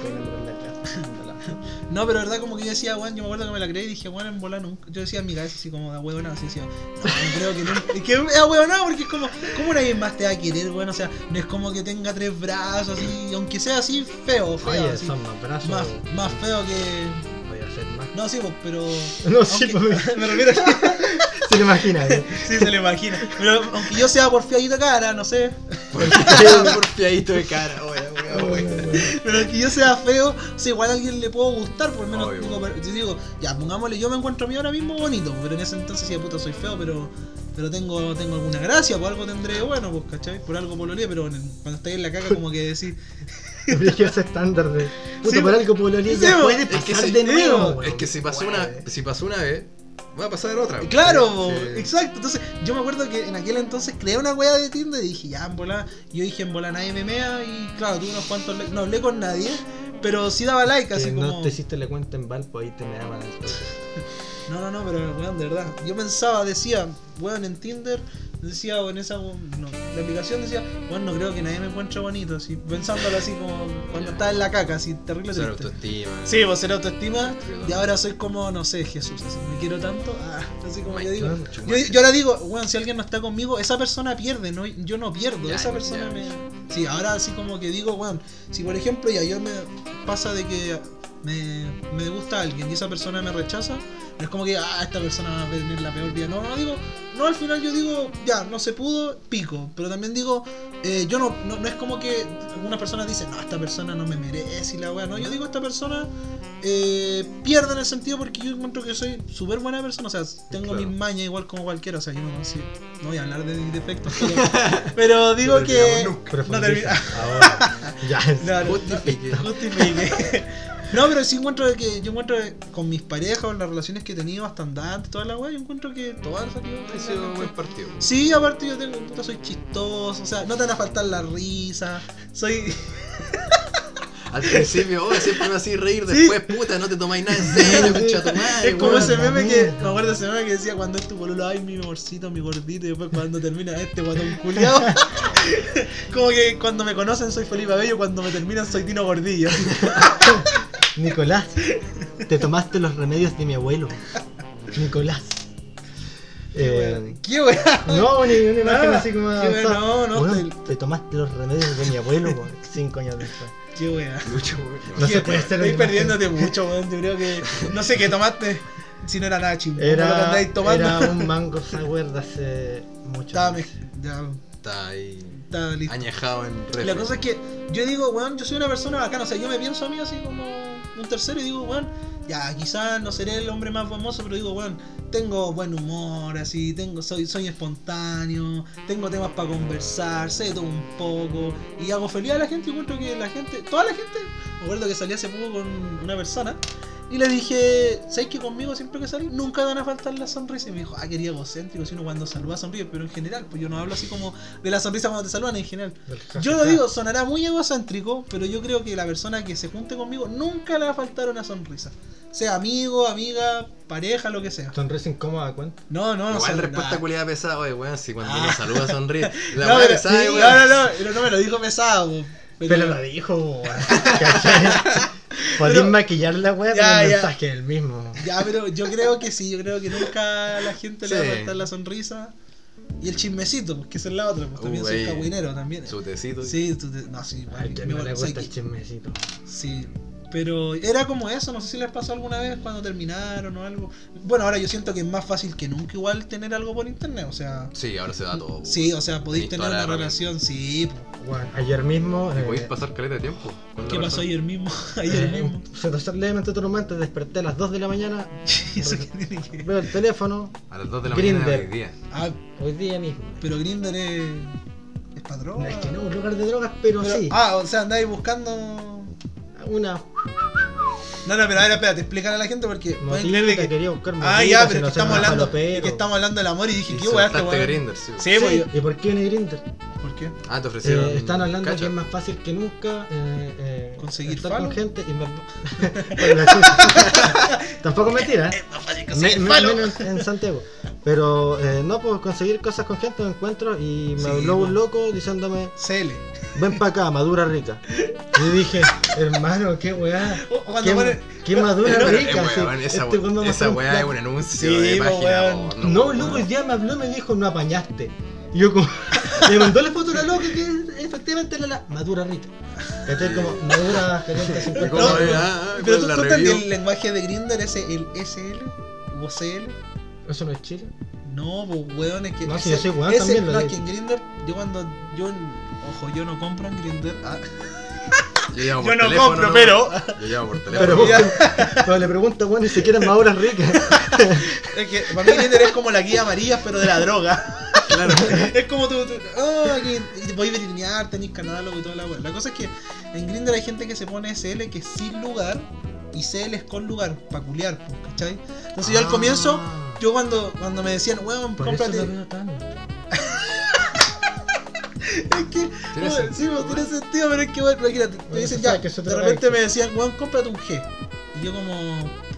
la. [LAUGHS] No, pero verdad, como que yo decía, weón, yo me acuerdo que me la creí y dije, weón, en bola nunca. Yo decía en mi cabeza así como de huevona, así decía, no, no creo que nunca. Es que es huevona porque es como, ¿cómo nadie más te va a querer, weón? O sea, no es como que tenga tres brazos así, aunque sea así feo, feo. Oye, así. son más brazos. Más, más feo que. Voy a hacer más. No, sí, pues, pero. [LAUGHS] No, sí, pues, [LAUGHS] me refiero a que. Se lo imagina. ¿eh? Sí, se le imagina. Pero aunque yo sea porfiadito de cara, no sé. Por fiadito de cara, oye, oye, oye. Pero que yo sea feo, o sea, igual a alguien le puedo gustar, por lo menos Obvio. digo, pero- yo digo, ya, pongámosle, yo me encuentro a mí ahora mismo bonito, pero en ese entonces decía, puta, soy feo, pero pero tengo, tengo alguna gracia, por algo tendré bueno, pues, ¿cachai? Por algo pololeé, pero cuando estáis en la caca como que decís, [LAUGHS] ese estándar de. Puta, Sí, por algo poloría sí, ya po. puede Es que sí, de nuevo. Es que si pasó una, si pasó una vez, va a pasar otra. Claro, Sí. exacto. Entonces, yo me acuerdo que en aquel entonces creé una wea de Tinder y dije, ya, en bola. Yo dije, en bola nadie me mea. Y claro, tuve unos cuantos likes. No hablé con nadie, pero sí daba like, Que así no como. te hiciste la cuenta en Valpo, ahí te me daban el toque. [LAUGHS] No, no, no, pero weón, de verdad. Yo pensaba, decía, weón, en Tinder, decía, o en esa, no, la aplicación decía, weón, no creo que nadie me encuentre bonito, así, pensándolo así como cuando estaba en la caca, así, terrible triste. autoestima. Sí, pues ser autoestima, y ahora soy como, no sé, Jesús, así, me quiero tanto, ah, así como yo digo. Yo, ahora digo, weón, si alguien no está conmigo, esa persona pierde, no, yo no pierdo, Ya, esa ya. persona me... Sí, ahora así como que digo, weón, si por ejemplo ya yo me pasa de que me, me gusta alguien y esa persona me rechaza, no es como que, ah, esta persona va a tener la peor vida, no, no digo, no, al final yo digo, ya, no se pudo, pico, pero también digo, eh, yo no, no, no es como que algunas personas dicen, no, esta persona no me merece y la weá, no, yo digo, esta persona eh, pierde en el sentido porque yo encuentro que soy súper buena persona, o sea, tengo Claro. mis mañas igual como cualquiera, o sea, yo no, sí, no voy a hablar de mis defectos, [LAUGHS] pero, pero digo No que... nunca. No termina. Ahora. Ya, No, no, Justifique. justifique. No, pero sí encuentro que yo encuentro que con mis parejas en las relaciones que he tenido hasta antes, toda la weá, yo encuentro que todas han salido Ha sido un buen partido. Sí, aparte yo tengo, puta, soy chistoso, o sea, no te van a faltar la risa, soy... [LAUGHS] Al principio, oh, siempre me hacís reír, Sí. después, puta, no te tomáis nada en serio, concha tu madre, Es como ese meme que, me acuerdo ese meme que decía cuando es tu pololo, ay mi amorcito, mi gordito, y después cuando termina este guatón culiado. [LAUGHS] como que cuando me conocen soy Felipe Abello, cuando me terminan soy Tino Gordillo. [LAUGHS] Nicolás, te tomaste los remedios de mi abuelo. Nicolás. Eh, ¿Qué weá? no, ni una imagen Ah, así como. qué bueno, no, no, te- te tomaste los remedios de mi abuelo, weón, cinco años después. ¿Qué weá? Lucho, weón. No ¿Qué- se puede hacer Estoy perdiéndote mucho, weón. Yo creo que. No sé qué tomaste. Si no era nada chimbo. Era, era un mango sour de hace mucho Estaba tiempo. mez- ya, está ahí Está listo. añejado en La cosa es que yo digo, weón, yo soy una persona bacana. O sea, yo me pienso a mí así como un tercero y digo, weón, ya, quizás no seré el hombre más famoso, pero digo, weón, tengo buen humor, así, tengo, soy, soy espontáneo, tengo temas para conversar, sé todo un poco, y hago feliz a la gente, y encuentro que la gente, toda la gente, me acuerdo que salí hace poco con una persona, y le dije, ¿sabes que conmigo siempre que salí nunca van a faltar las sonrisas? Y me dijo, ah, quería egocéntrico, si uno cuando saluda sonríe, pero en general, pues yo no hablo así como de la sonrisa cuando te saludan en general. Yo lo digo, sonará muy egocéntrico, pero yo creo que la persona que se junte conmigo nunca le va a faltar una sonrisa. Sea amigo, amiga, pareja, lo que sea. Sonrisa incómoda, cuenta. No, no, Igual son- respuesta nah. culiada pesada, oye, weón, si cuando Ah. uno saluda sonríe. [LAUGHS] La No, pesada, no, no, no, pero no me lo dijo pesado. Pero, Pero lo dijo. [LAUGHS] Podéis maquillar la weá, Ya, el ya. mensaje es el mismo. Ya, pero yo creo que sí, yo creo que nunca a la gente le va a faltar la sonrisa. Y el chismecito, pues que esa es la otra, pues también soy cagüinero también. Su tecito. Sí, tú te- no, sí, me- sea, gusta el chismecito. Sí, pero era como eso, no sé si les pasó alguna vez cuando terminaron o algo. Bueno, ahora yo siento que es más fácil que nunca igual tener algo por internet, o sea, Sí, ahora se da todo. sí, o sea, podéis tener una relación, sí. Bueno, ayer mismo. Y eh, podéis pasar caleta de tiempo. ¿Qué pasó ayer mismo? [LAUGHS] ayer eh, mismo. Se te levemente otro momento, desperté a las 2 de la mañana, [LAUGHS] Eso que tiene que veo el teléfono, A las 2 de la Grindr. mañana de hoy día. Ah, hoy día mismo. pero Grinder es. es padrón. No es que no, un lugar de drogas, pero, sí. Ah, o sea, andáis buscando. Una No, no, pero a ver, espérate, explícale a la gente porque pueden que. quería buscar Ah, ya, pero que estamos hablando. que estamos hablando del amor y dije, Y ¿qué weá este weón? Grindr, sí. Sí, pues, ¿Y por qué viene Grindr? ¿Por qué? Ah, te ofrecieron. Eh, están hablando cacha. que es más fácil que nunca eh, eh, ¿Conseguir estar falo? con gente y me... [LAUGHS] [LAUGHS] Tampoco es mentira, ¿eh? más fácil Me- me- menos en Santiago. Pero eh, no, pues conseguir cosas con gente me encuentro y me Sí, habló un pues. loco diciéndome, CL. ven para acá, madura rica. Y dije, hermano, qué weá. Qué, pone- qué madura eh, rica. sí. weón, esa, Este me esa weá es un anuncio Sí, de po, página porno, No, el loco día me habló y me dijo, no apañaste. Y yo como, [LAUGHS] me mandó la foto de la loca que efectivamente era la madura rica. ¿Cachai? Como madura caliente sin [LAUGHS] ¿Cómo pecado. es? Ah, ah, Pero ¿cuál tú, tú el lenguaje de Grinder, ese el SL o CL. ¿Eso no es Chile? No, pues weón, es que. No, si ese- yo soy weón ese- también, lo No, es digo. que en Grinder, yo cuando. Yo, ojo, yo no compro en Grinder. Ah, Yo llamo yo por no teléfono, compro, ¿no? pero. Yo llamo por Pero, teléfono. pero [LAUGHS] le pregunto, bueno, ni siquiera maduras ricas. Es que para mí Grinder es como la guía María, pero de la droga. Claro. [LAUGHS] es como tú, tú oh, aquí y voy a virinear, tenés catálogo y toda la weá. La cosa es que en Grindr hay gente que se pone SL que es sin lugar y CL es con lugar, peculiar, ¿cachai? Entonces yo al Ah. comienzo, yo cuando, cuando me decían, weón, Por eso cómprate. tan. [LAUGHS] Es que, Tiene weón, sí, pues, tiene sentido, pero es que, bueno, imagínate, me Bueno, dicen ya, que eso te de repente me decían, weón, cómprate un G. Y yo como,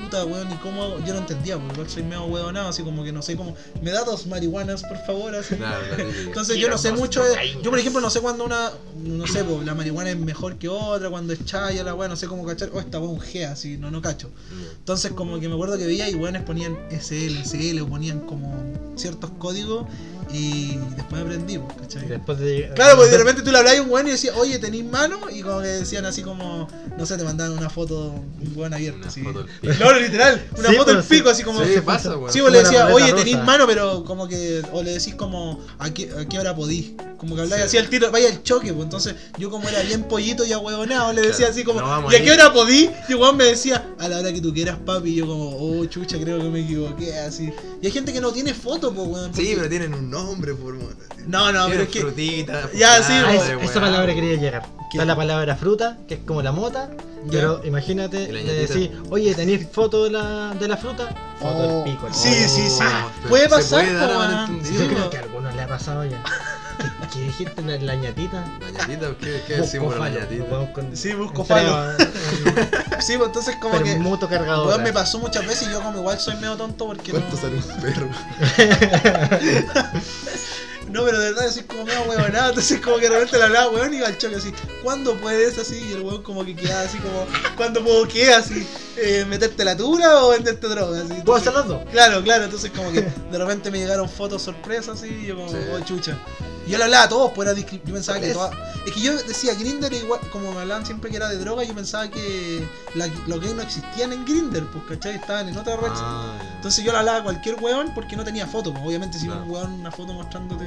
puta, weón, ¿y cómo hago? Yo no entendía, porque igual soy medio weonado, así como que no sé cómo, me da dos marihuanas, por favor, así. Claro, la [LAUGHS] típica. Entonces yo no sé mucho de, Yo por ejemplo no sé cuando una. No sé, po, la marihuana es mejor que otra, cuando es chaya la weá, no sé cómo cachar. Oh, esta es un G así, no, no cacho. Entonces como que me acuerdo que veía y weones ponían SL, SL o ponían como ciertos códigos y después Y ¿cachai? después de. Claro, porque de repente tú le hablabas a un weón y decías, oye, ¿tenís mano? Y como que decían así como, no sé, te mandaban una foto, un weón abierto, Una así. foto [LAUGHS] literal, una Sí, foto del sí. pico, así como. Sí, pasa, weón. Sí, vos le decías, oye, rosa. tenéis mano, pero como que. O le decís como, ¿a qué, a qué hora podís? Como que habláis Sí. así al tiro, vaya el choque, pues entonces yo como era bien pollito y ahueonado, le decía Claro, así como, no ¿y a qué hora podí? Y weón me decía, a la hora que tú quieras, papi, y yo como, oh, chucha, creo que me equivoqué, así. Y hay gente que no tiene foto, pues, weón. Sí, pero tienen un nombre, por No, no, pero es que. frutita, Ya, sí, Ah, chocolate, esa, palabra quería llegar. ¿Qué? Está la palabra fruta, que es como la mota. Ya. Pero imagínate, le ñatita. decís, oye, ¿tenéis foto de la, de la fruta? Foto Oh, del pico. sí, sí, sí. Pero Puede pasar, puede dar a. Yo creo que a algunos le ha pasado ya. ¿Qué, qué dijiste? ¿La, la ñatita? La ñatita, ¿qué, qué decimos la falo, ñatita? con- Sí, busco entrega, [LAUGHS] Sí, pues entonces como un que. Permuto cargador. Me pasó muchas veces y yo como igual soy medio tonto porque no... ¿Cuánto sale un perro? No, pero de verdad soy como medio huevonado, entonces como que de repente le hablaba weón y iba al choque así, ¿cuándo puedes así? Y el weón como que quedaba así como, ¿cuándo puedo qué? Así, eh, ¿meterte la tura o venderte droga? Así, ¿Puedo hacer las dos? Claro, claro, entonces como que de repente me llegaron fotos sorpresas así, y yo como, Sí. oh chucha. Y yo le hablaba a todos, pues era discri- yo pensaba que Es- que yo decía, Grinder igual, como me hablaban siempre que era de droga, yo pensaba que la, los gays no existían en Grinder, pues, ¿cachai? Estaban en otra red. Ah. Entonces yo le hablaba a cualquier weón porque no tenía foto. Pues. Obviamente si Claro. un weón una foto mostrándote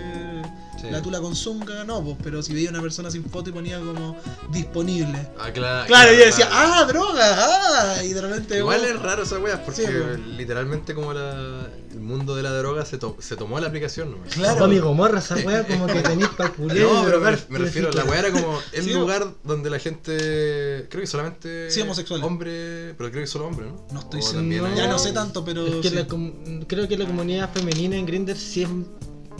Sí. la tula con zunga, no, pues. Pero si veía una persona sin foto y ponía como disponible. Ah, claro. Claro, y yo decía, claro. ah, droga, ah. Y de repente. Igual weón, es raro esa wea, porque Sí, pues. literalmente como la, el mundo de la droga se, to- se tomó la aplicación nomás. Claro. Amigo, morra esa wea como que [LAUGHS] tenéis para No, pero me, me refiero, la weá era como el Sí, lugar donde la gente, creo que solamente Sí, homosexuales. hombre, pero creo que solo hombre, ¿no? No estoy O seguro. también hay- Ya no sé tanto, pero. Es que sí. la com- creo que la comunidad femenina en Grindr sí es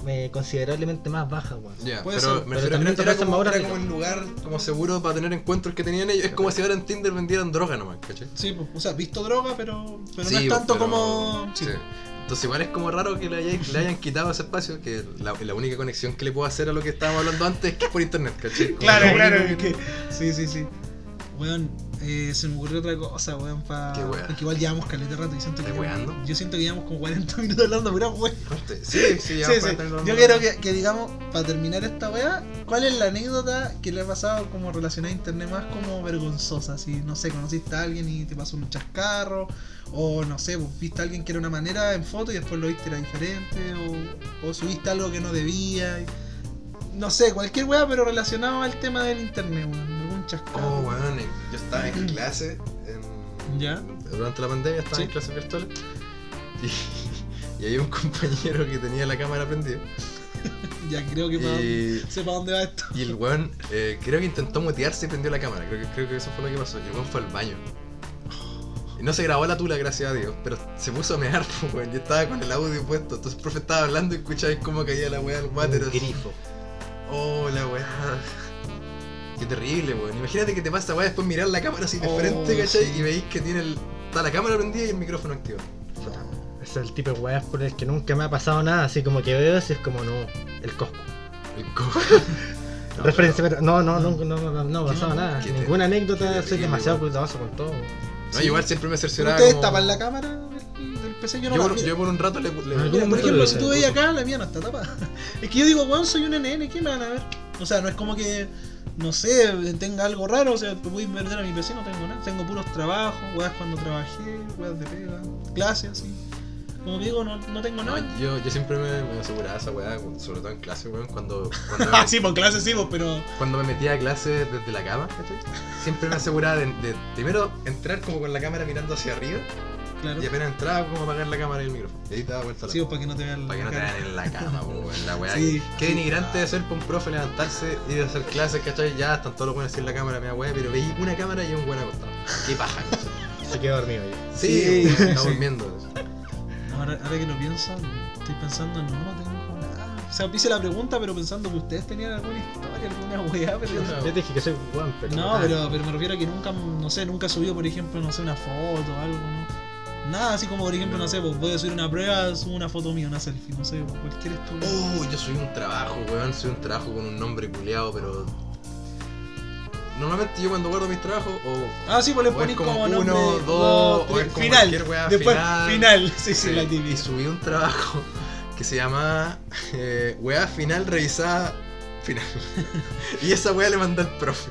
eh, considerablemente más baja, weón. Ya, Puede pero ser. me Pero refiero también que era como, ahora era como el lugar como seguro para tener encuentros que tenían ellos. Es como si ahora en Tinder vendieran droga nomás, ¿cachai? Sí, pues, o sea, visto droga, pero, pero Sí, no es pues, tanto pero- como. Sí. sí. Entonces igual es como raro que le, hayan- le hayan quitado ese espacio, que la, la única conexión que le puedo hacer a lo que estábamos hablando antes es que es por internet, ¿cachai? Como Claro, claro, es que. Sí, sí, sí. Weón, eh, se me ocurrió otra cosa, weón, para. Porque igual llevamos caleta rato y siento que. ¿Estás weando? Yo siento que llevamos como 40 [LAUGHS] minutos hablando, pura weón. Sí, sí, ya. Yo quiero que, que digamos, para terminar esta weá, ¿cuál es la anécdota que le ha pasado como relacionada a internet más como vergonzosa? Si, no sé, conociste a alguien y te pasó un chascarro, o no sé, pues, viste a alguien que era una manera en foto y después lo viste era diferente, o, o subiste algo que no debía. y- no sé, cualquier weá, pero relacionado al tema del internet, weón. Oh, weón, yo estaba en clase en- ¿Ya? durante la pandemia, estaba Sí. en clases virtuales [LAUGHS] y, y había un compañero que tenía la cámara prendida [LAUGHS] Ya creo que sé para dónde va esto. y el weón eh, creo que intentó mutearse y prendió la cámara, creo que, creo que eso fue lo que pasó y el weón fue al baño. Y no se grabó la tula, gracias a Dios, pero se puso a mear, [LAUGHS] pues, weón. Yo estaba con el audio puesto, entonces el profe estaba hablando y escucháis cómo caía la weá. Un así. grifo. Oh, la weá. Qué terrible, weón. Imagínate que te pasa weá después mirar la cámara así de Oh, frente, ¿cachai? sí. Y veis que tiene el. Está la cámara prendida y el micrófono activo. Ese es el tipo de weas por el que nunca me ha pasado nada, así como que veo así es como no, el cosco. El cojo. [LAUGHS] No, Referencia, pero no, no, no, no, no, no pasaba nada. Te- Ninguna anécdota, soy demasiado weón. cuidadoso con todo. No, igual siempre me cercioraba. ¿Ustedes como- tapan la cámara del, PC? Yo no Yo la por, yo por un rato le. le- Ah, Mira, por ejemplo, lo si tú veis acá, la mía no está tapada. [LAUGHS] Es que yo digo, weón, soy un NN, ¿qué me van a ver? O sea, no es como que, no sé, tenga algo raro, o sea, te voy a perder a mi PC, no tengo nada. Tengo puros trabajos, weas cuando trabajé, weas de pega, clases, así. Como digo, no, no tengo No, nada. yo, yo siempre me, me aseguraba esa weá, sobre todo en clase, weón, cuando, cuando, me, [LAUGHS] Ah, sí, por clases sí, pues, pero. cuando me metía a clase desde la cama, ¿cachai? Siempre me aseguraba de, de primero entrar como con la cámara mirando hacia arriba Claro. y apenas entraba como apagar la cámara y el micrófono. Y ahí te daba vuelta la Sí, pues, para que no te vean Para que la no te vean en la [LAUGHS] cama, po, weón, la weá. Sí, Qué sí. denigrante de ser para un profe levantarse y de hacer clases, ¿cachai? Ya están todos los buenos en la cámara, me da weá, pero veí una cámara y un buen acostado. Qué paja. [LAUGHS] Se quedó dormido ya. Sí, Sí, sí. viendo. Ahora, ahora que lo pienso, estoy pensando, no, no tengo nada. O sea, hice la pregunta, pero pensando que ustedes tenían alguna historia, alguna weá, pero. No. Yo te dije que soy weón, pero. No, pero, pero me refiero a que nunca, no sé, nunca subió, por ejemplo, no sé, una foto o algo, ¿no? Nada, así como, por ejemplo, no, sé, pues voy a subir una prueba, subo una foto mía, una selfie, no sé, pues, cualquier estudio. Oh, yo subí un trabajo, weón, subí un trabajo con un nombre culiado, pero. Normalmente yo cuando guardo mis trabajos, o. Ah, sí, pues le o es ponís como como, uno, nombre, dos, dos, o tres, es como final. Después, final. final, [LAUGHS] sí, sí, Sí, la y típica. subí un trabajo que se llamaba eh, Weá Final Revisada Final. [LAUGHS] y esa weá le mandé al profe.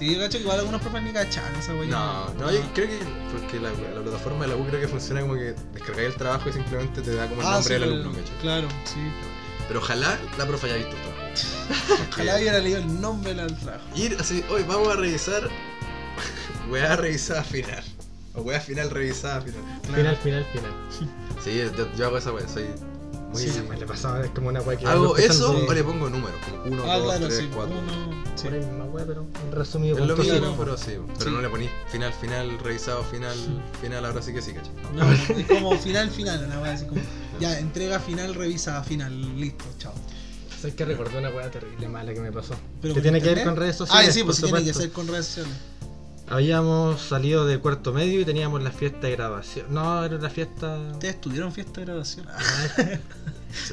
Sí, yo cacho que igual algunos profes ni cachan esa weá. No, no, yo creo que. Porque la, la plataforma de la U creo que funciona como que descargáis el trabajo y simplemente te da como el Ah, nombre sí, del alumno, ¿cachai? Claro, sí. Pero ojalá la profe haya visto el trabajo. [LAUGHS] Ojalá hubiera leído el nombre del trabajo. Ir así, hoy vamos a revisar [LAUGHS] weá revisada final. O weá final revisada final. Final, final, final. Sí, yo, yo hago esa weá, soy muy. Sí, me le pasaba, es como una weá que. hago eso de- o le pongo números, como 1, Ah, 2, claro, 3, sí. 4. Uno, sí. Por ahí misma weá, pero en resumido Es lo mismo, sí, pero sí, pero Sí. no le ponís final, final, revisado, final, final, ahora sí que sí, ¿cachai? No, es como final, final, una weá así como. Ya, entrega final, revisada final, listo, chao. Sabes que recordé una weá terrible mala que me pasó. Pero que con tiene que ver internet? con redes sociales. Ah, sí, pues sí tiene que ser con redes sociales. Habíamos salido de cuarto medio y teníamos la fiesta de grabación. No, era la fiesta. ¿Ustedes tuvieron fiesta de? [LAUGHS]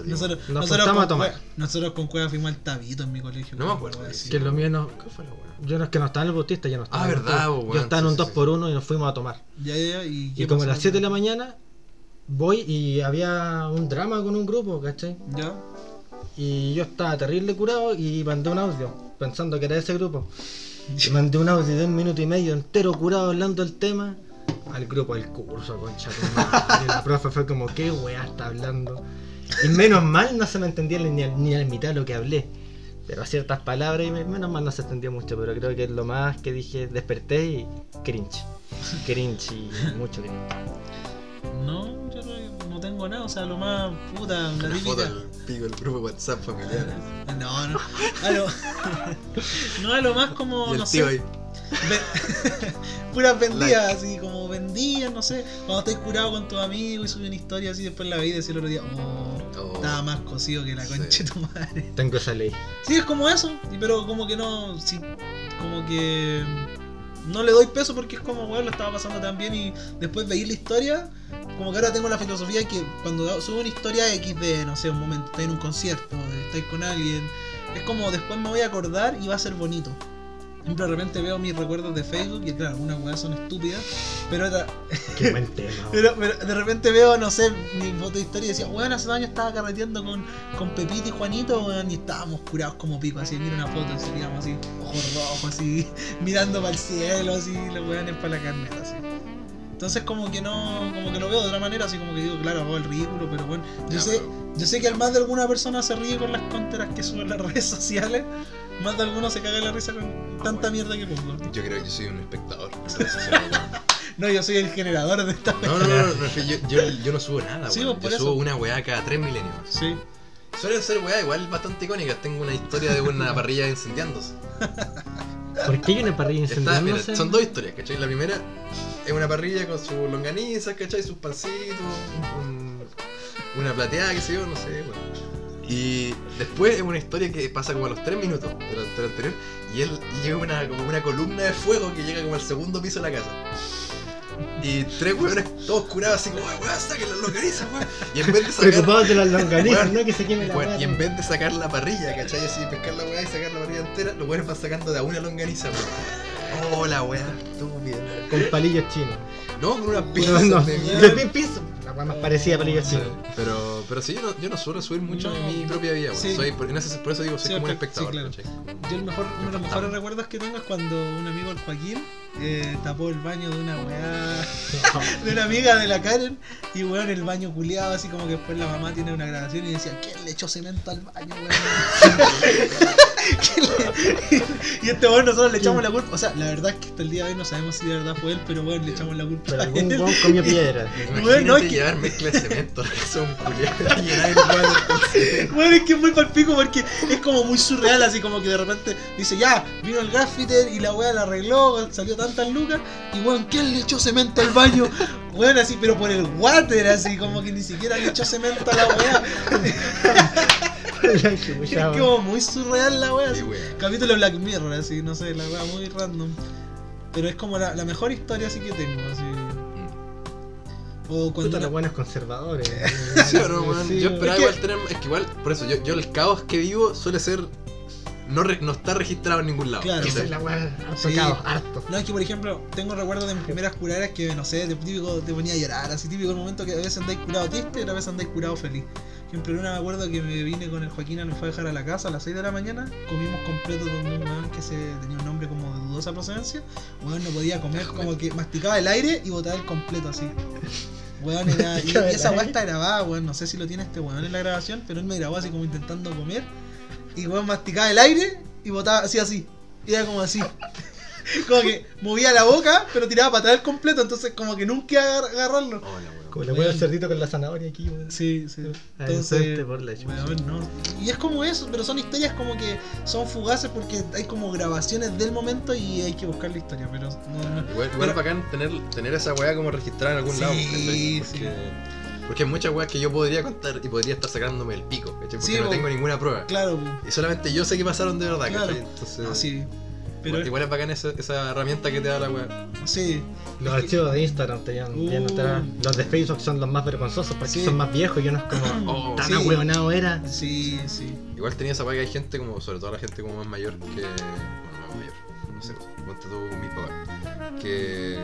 Nosotros, Nos nosotros, juntamos con a tomar. Nosotros con Cueva fuimos al tabito en mi colegio. No me acuerdo weá de así. Que lo mío no. ¿Qué fue la weá? Yo no es que no estaba en el bautista, yo no estaba. Ah, en el verdad, bo, Yo estaba en un sí, 2 sí. por 1 y nos fuimos a tomar. Ya, ya, ya. Y, Y como a las 7 de la mañana voy y había un drama con un grupo, ¿cachai? Ya. Y yo estaba terrible curado y mandé un audio pensando que era ese grupo. Y mandé un audio de un minuto y medio entero curado hablando del tema. al grupo del curso, concha. Y la profe fue como, ¿qué weá está hablando? Y menos mal no se me entendía ni, a- ni a la mitad de lo que hablé. Pero ciertas palabras y me- menos mal no se entendió mucho, pero creo que lo más que dije, desperté y cringe. Cringe y mucho cringe. No, yo no, tengo nada, o sea, lo más puta, la Una foto típica. pico del grupo WhatsApp familiar. No, no. A lo, [LAUGHS] no, a lo más como, y el no tío sé. ahí. Ve- [LAUGHS] puras vendidas, así como vendías, no sé. Cuando estás curado con tus amigos y subes una historia así, después la veis y decís el otro día, oh, Oh. estaba más cocido que la Sí. concha de tu madre. Tengo esa ley. Sí, es como eso, pero como que no, sí, como que no le doy peso porque es como, weón, lo estaba pasando tan bien y después veis la historia, como que ahora tengo la filosofía que cuando subo una historia X de, no sé, un momento, estáis en un concierto, estáis con alguien, es como después me voy a acordar y va a ser bonito. Siempre de repente veo mis recuerdos de Facebook y claro, algunas weas son estúpidas, pero Qué buen tema. [LAUGHS] pero, pero de repente veo, no sé, mi foto de historia y decía, weón, hace dos años estaba carreteando con, con Pepito y Juanito, weón, y estábamos curados como pico, así, mira una foto, y seríamos así, ojos rojos, así, [LAUGHS] mirando para el cielo, así, los weones para la carneta, así. Entonces como que no, como que lo veo de otra manera, así como que digo, claro, hago el ridículo, pero bueno, yo Ya, sé, pero- yo sé que al más de alguna persona se ríe con las conteras que suben las [LAUGHS] redes sociales, más de alguno se caga la risa con tanta mierda que pongo. Yo creo que yo soy un espectador. [LAUGHS] No, yo soy el generador de esta No, no, no, no, no, es que yo, yo, yo no subo nada, Sí, weón. Yo eso. subo una weá cada tres milenios. Sí. Suelen ser weá igual bastante icónicas. Tengo una historia de una parrilla incendiándose. ¿Por qué hay una parrilla Está, mira, incendiándose? son dos historias, ¿cachai? La primera es una parrilla con sus longanizas, ¿cachai? Sus pancitos, un- una plateada, qué sé yo, no sé, bueno. Y después es una historia que pasa como a los 3 minutos de la anterior y él llega una, como una columna de fuego que llega como al segundo piso de la casa. Y tres hueones todos curados así como, "Ay, weón, saquen las longanizas, weón. Y en vez de sacar. Preocupados de las [LAUGHS] longanizas, Weón, no que se queme la weá. y en vez de sacar la parrilla, ¿cachai? Así, pescar la weá y sacar la parrilla entera, los weones van sacando de a una longaniza, weón. Oh, la weá, estúpida. Con palillos chinos. No, con unas pinzas no, de de mierda. Weá más parecida a palillos Sí, chinos. pero, pero sí, yo no, yo no suelo subir mucho No, en mi propia vida, weón. sí. Soy, por, en ese- por eso digo, soy Sí, como un espectador, claro. Yo el mejor, uno de los mejores recuerdos que tengo es cuando un amigo, el Joaquín, eh, tapó el baño de una weá, [LAUGHS] de una amiga de la Karen, y weón, el baño culiado, así como que después la mamá tiene una grabación y decía, ¿quién le echó cemento al baño, weón? [LAUGHS] ¿Quién [LAUGHS] le-?" y este weón nosotros le echamos la culpa, o sea, la verdad es que hasta el día de hoy no sabemos si de verdad fue él, pero weón, le echamos la culpa Pero a algún weón comió piedra. [LAUGHS] Bueno, no, es que- llevar mezcla de cemento, water con cemento. Bueno, es que es muy palpico porque es como muy surreal, así como que de repente dice, ya, vino el gaffiter y la weá la arregló, salió tantas lucas, y weón, ¿quién le echó cemento al baño? Weón, así, pero por el water, así como que ni siquiera le echó cemento a la weá. [LAUGHS] [LAUGHS] Es como muy surreal la weá. Sí. Capítulo Black Mirror, así, no sé, la weá muy random. Pero es como la, la mejor historia así que tengo, así. O cuando Puta, los buenos conservadores. [LAUGHS] Sí no, weón. Sí, yo esperaba Es que- igual tener. Es que igual, por eso, yo, yo el caos que vivo suele ser. No, re- no está registrado en ningún lado. Claro. Esa es la weá. Harto Sí. caos, harto. No, es que por ejemplo, tengo recuerdos de mis primeras curadas que, no sé, de típico te ponía a llorar, así típico el momento que a veces andáis curado triste y a veces andáis curado feliz. En una me acuerdo que me vine con el Joaquín, me fue a dejar a la casa a las 6 de la mañana, comimos completo donde un weón que se tenía un nombre como de dudosa procedencia, weón no podía comer, [LAUGHS] como que masticaba el aire y botaba el completo así. Weón era. [LAUGHS] Y, esa weá aire. está grabada, weón. No sé si lo tiene este weón en la grabación, pero él me grabó así como intentando comer. Y weón masticaba el aire y botaba así así. Y era como así. [LAUGHS] Como que movía la boca, pero tiraba para atrás el completo, entonces como que nunca agarrarlo. Hola, weón. Como le voy al cerdito con la zanahoria aquí, weón. Sí, sí. Ah, Entonces, por la weón, no. Y es como eso, pero son historias como que son fugaces porque hay como grabaciones del momento y hay que buscar la historia, pero no, no. Igual, igual Pero- es bacán tener, tener esa weá como registrada en algún Sí, lado. ¿cachai? sí. Porque, porque hay muchas weas que yo podría contar y podría estar sacándome el pico, ¿cachai? Porque Sí, no bo- tengo ninguna prueba. Claro, Y solamente yo sé que pasaron de verdad, Claro. ¿cachai? Entonces, no, sí. Pero igual, igual es bacán esa, esa herramienta que te da la wea. sí. Los Es que- archivos de Instagram te llevan, Uh. atrás. Los de Facebook son los más vergonzosos porque Sí. son más viejos y uno es como [CLEARS THROAT] Oh, tan sí. ahueonado era. Sí, sí. Igual tenía esa wea que hay gente como, sobre todo la gente como más mayor que. Bueno, más mayor. no sé, ponte tú con mis papás, que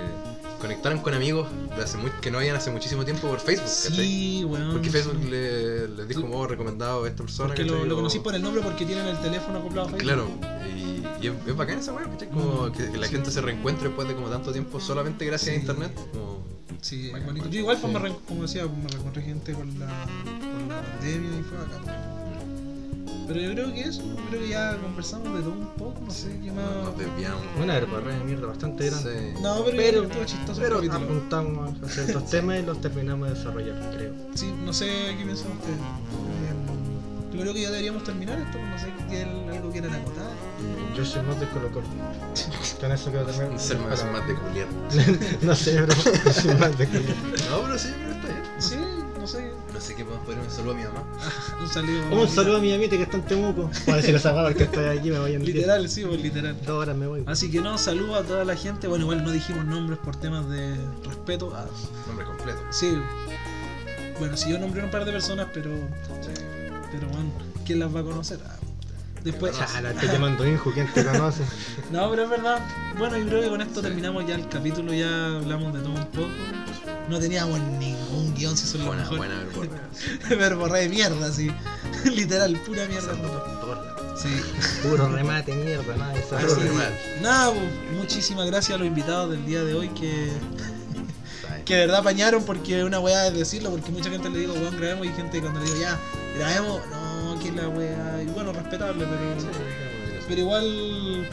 conectaron con amigos de hace muy, que no habían hace muchísimo tiempo por Facebook, ¿cachai? Sí, weón. Porque Facebook sí. le, les dijo, oh, recomendado a esta persona. Porque lo, conocí por el nombre porque tienen el teléfono acoplado a Facebook. Claro, y, y es, es bacán esa weá, ¿cachai? Como Mm, que, que la sí. gente se reencuentre después de como tanto tiempo solamente gracias a internet. Como, Sí, es Bacán, bonito. bacán. Yo igual, pues, Sí. me re- como decía, me reencontré gente con la, con la pandemia y fue acá. Pero yo creo que eso, yo creo que ya conversamos de todo un poco, no sé qué más. nos desviamos. Una verborrea de mierda bastante grande. Sí. No, pero, Pero- estuvo chistoso Pero el apuntamos a ciertos [LAUGHS] temas y los terminamos de desarrollar, creo. Sí, no sé qué piensan ustedes. Yo creo que ya deberíamos terminar esto, no sé qué algo que era acotar. Yo soy más de Colo Colo. [LAUGHS] Con eso quiero terminar. Un ser más, más de culiar. [LAUGHS] no sé, bro. Yo soy más de Colo No, pero sí, pero sé qué podemos poner un saludo a mi mamá. Un [LAUGHS] saludo. Un saludo a mi amita que está en Temuco. Para decir esa palabra que estoy aquí, me voy en Literal, sí, pues literal. Dos horas me voy. Así que no, saludo a toda la gente. Bueno, igual no dijimos nombres por temas de respeto. Ah, Nombre completo. sí. Bueno, si yo nombré un par de personas, pero. Pero bueno, ¿quién las va a conocer? Ah, después. Que Chala, estoy llamando hijo, ¿quién te conoce? [LAUGHS] No, pero es verdad. Bueno, yo creo que con esto terminamos ya el capítulo. Ya hablamos de todo un poco. No teníamos ningún guion, si lo Buena, buena verborrea. [LAUGHS] Verborrea de mierda, sí. [LAUGHS] Literal, pura mierda. Sí. Puro remate, mierda, nada de Así nada, pues, muchísimas gracias a los invitados del día de hoy que, que de verdad apañaron porque una weá es decirlo, porque mucha gente le digo, weón, grabemos y gente cuando le digo, ya, grabemos, no, que la weá, y bueno, respetable, pero, pero igual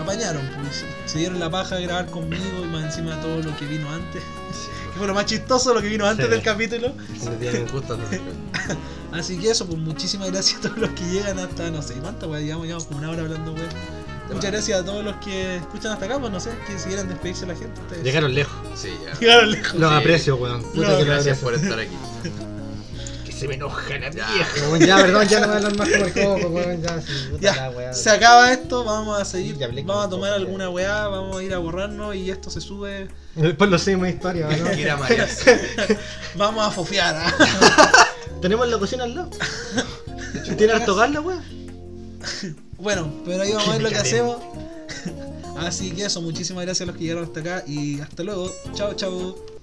apañaron, pues, se dieron la paja de grabar conmigo y más encima de todo lo que vino antes, [LAUGHS] que fue lo más chistoso lo que vino antes Sí. del capítulo, tienen gusto [LAUGHS] así que eso, pues muchísimas gracias a todos los que llegan hasta, no sé, ¿cuántas weá? Llevamos, llevamos como una hora hablando weá. Muchas gracias a todos los que escuchan hasta acá, pues no sé, que si quieren despedirse la gente, ustedes. Llegaron lejos. Sí, ya. Llegaron lejos. Los Sí. aprecio, weón. No, los Gracias por estar aquí. [LAUGHS] Se me enoja la vieja. weón. Ya, perdón, ya no voy a hablar más como el coco, weón. Ya, sí, puta Ya, la weá. se acaba esto, vamos a seguir, Ya hablé con vamos a tomar alguna weá, vamos a ir a borrarnos y esto se sube, Después lo seguimos historia, ¿no? Marias. [LAUGHS] vamos a fofear. ¿ah? [LAUGHS] Tenemos la cocina al lado. [LAUGHS] ¿Tiene harto gas la weá? Bueno, pero ahí vamos a ver lo que hacemos. Así que eso, muchísimas gracias a los que llegaron hasta acá y hasta luego. Chao, chao.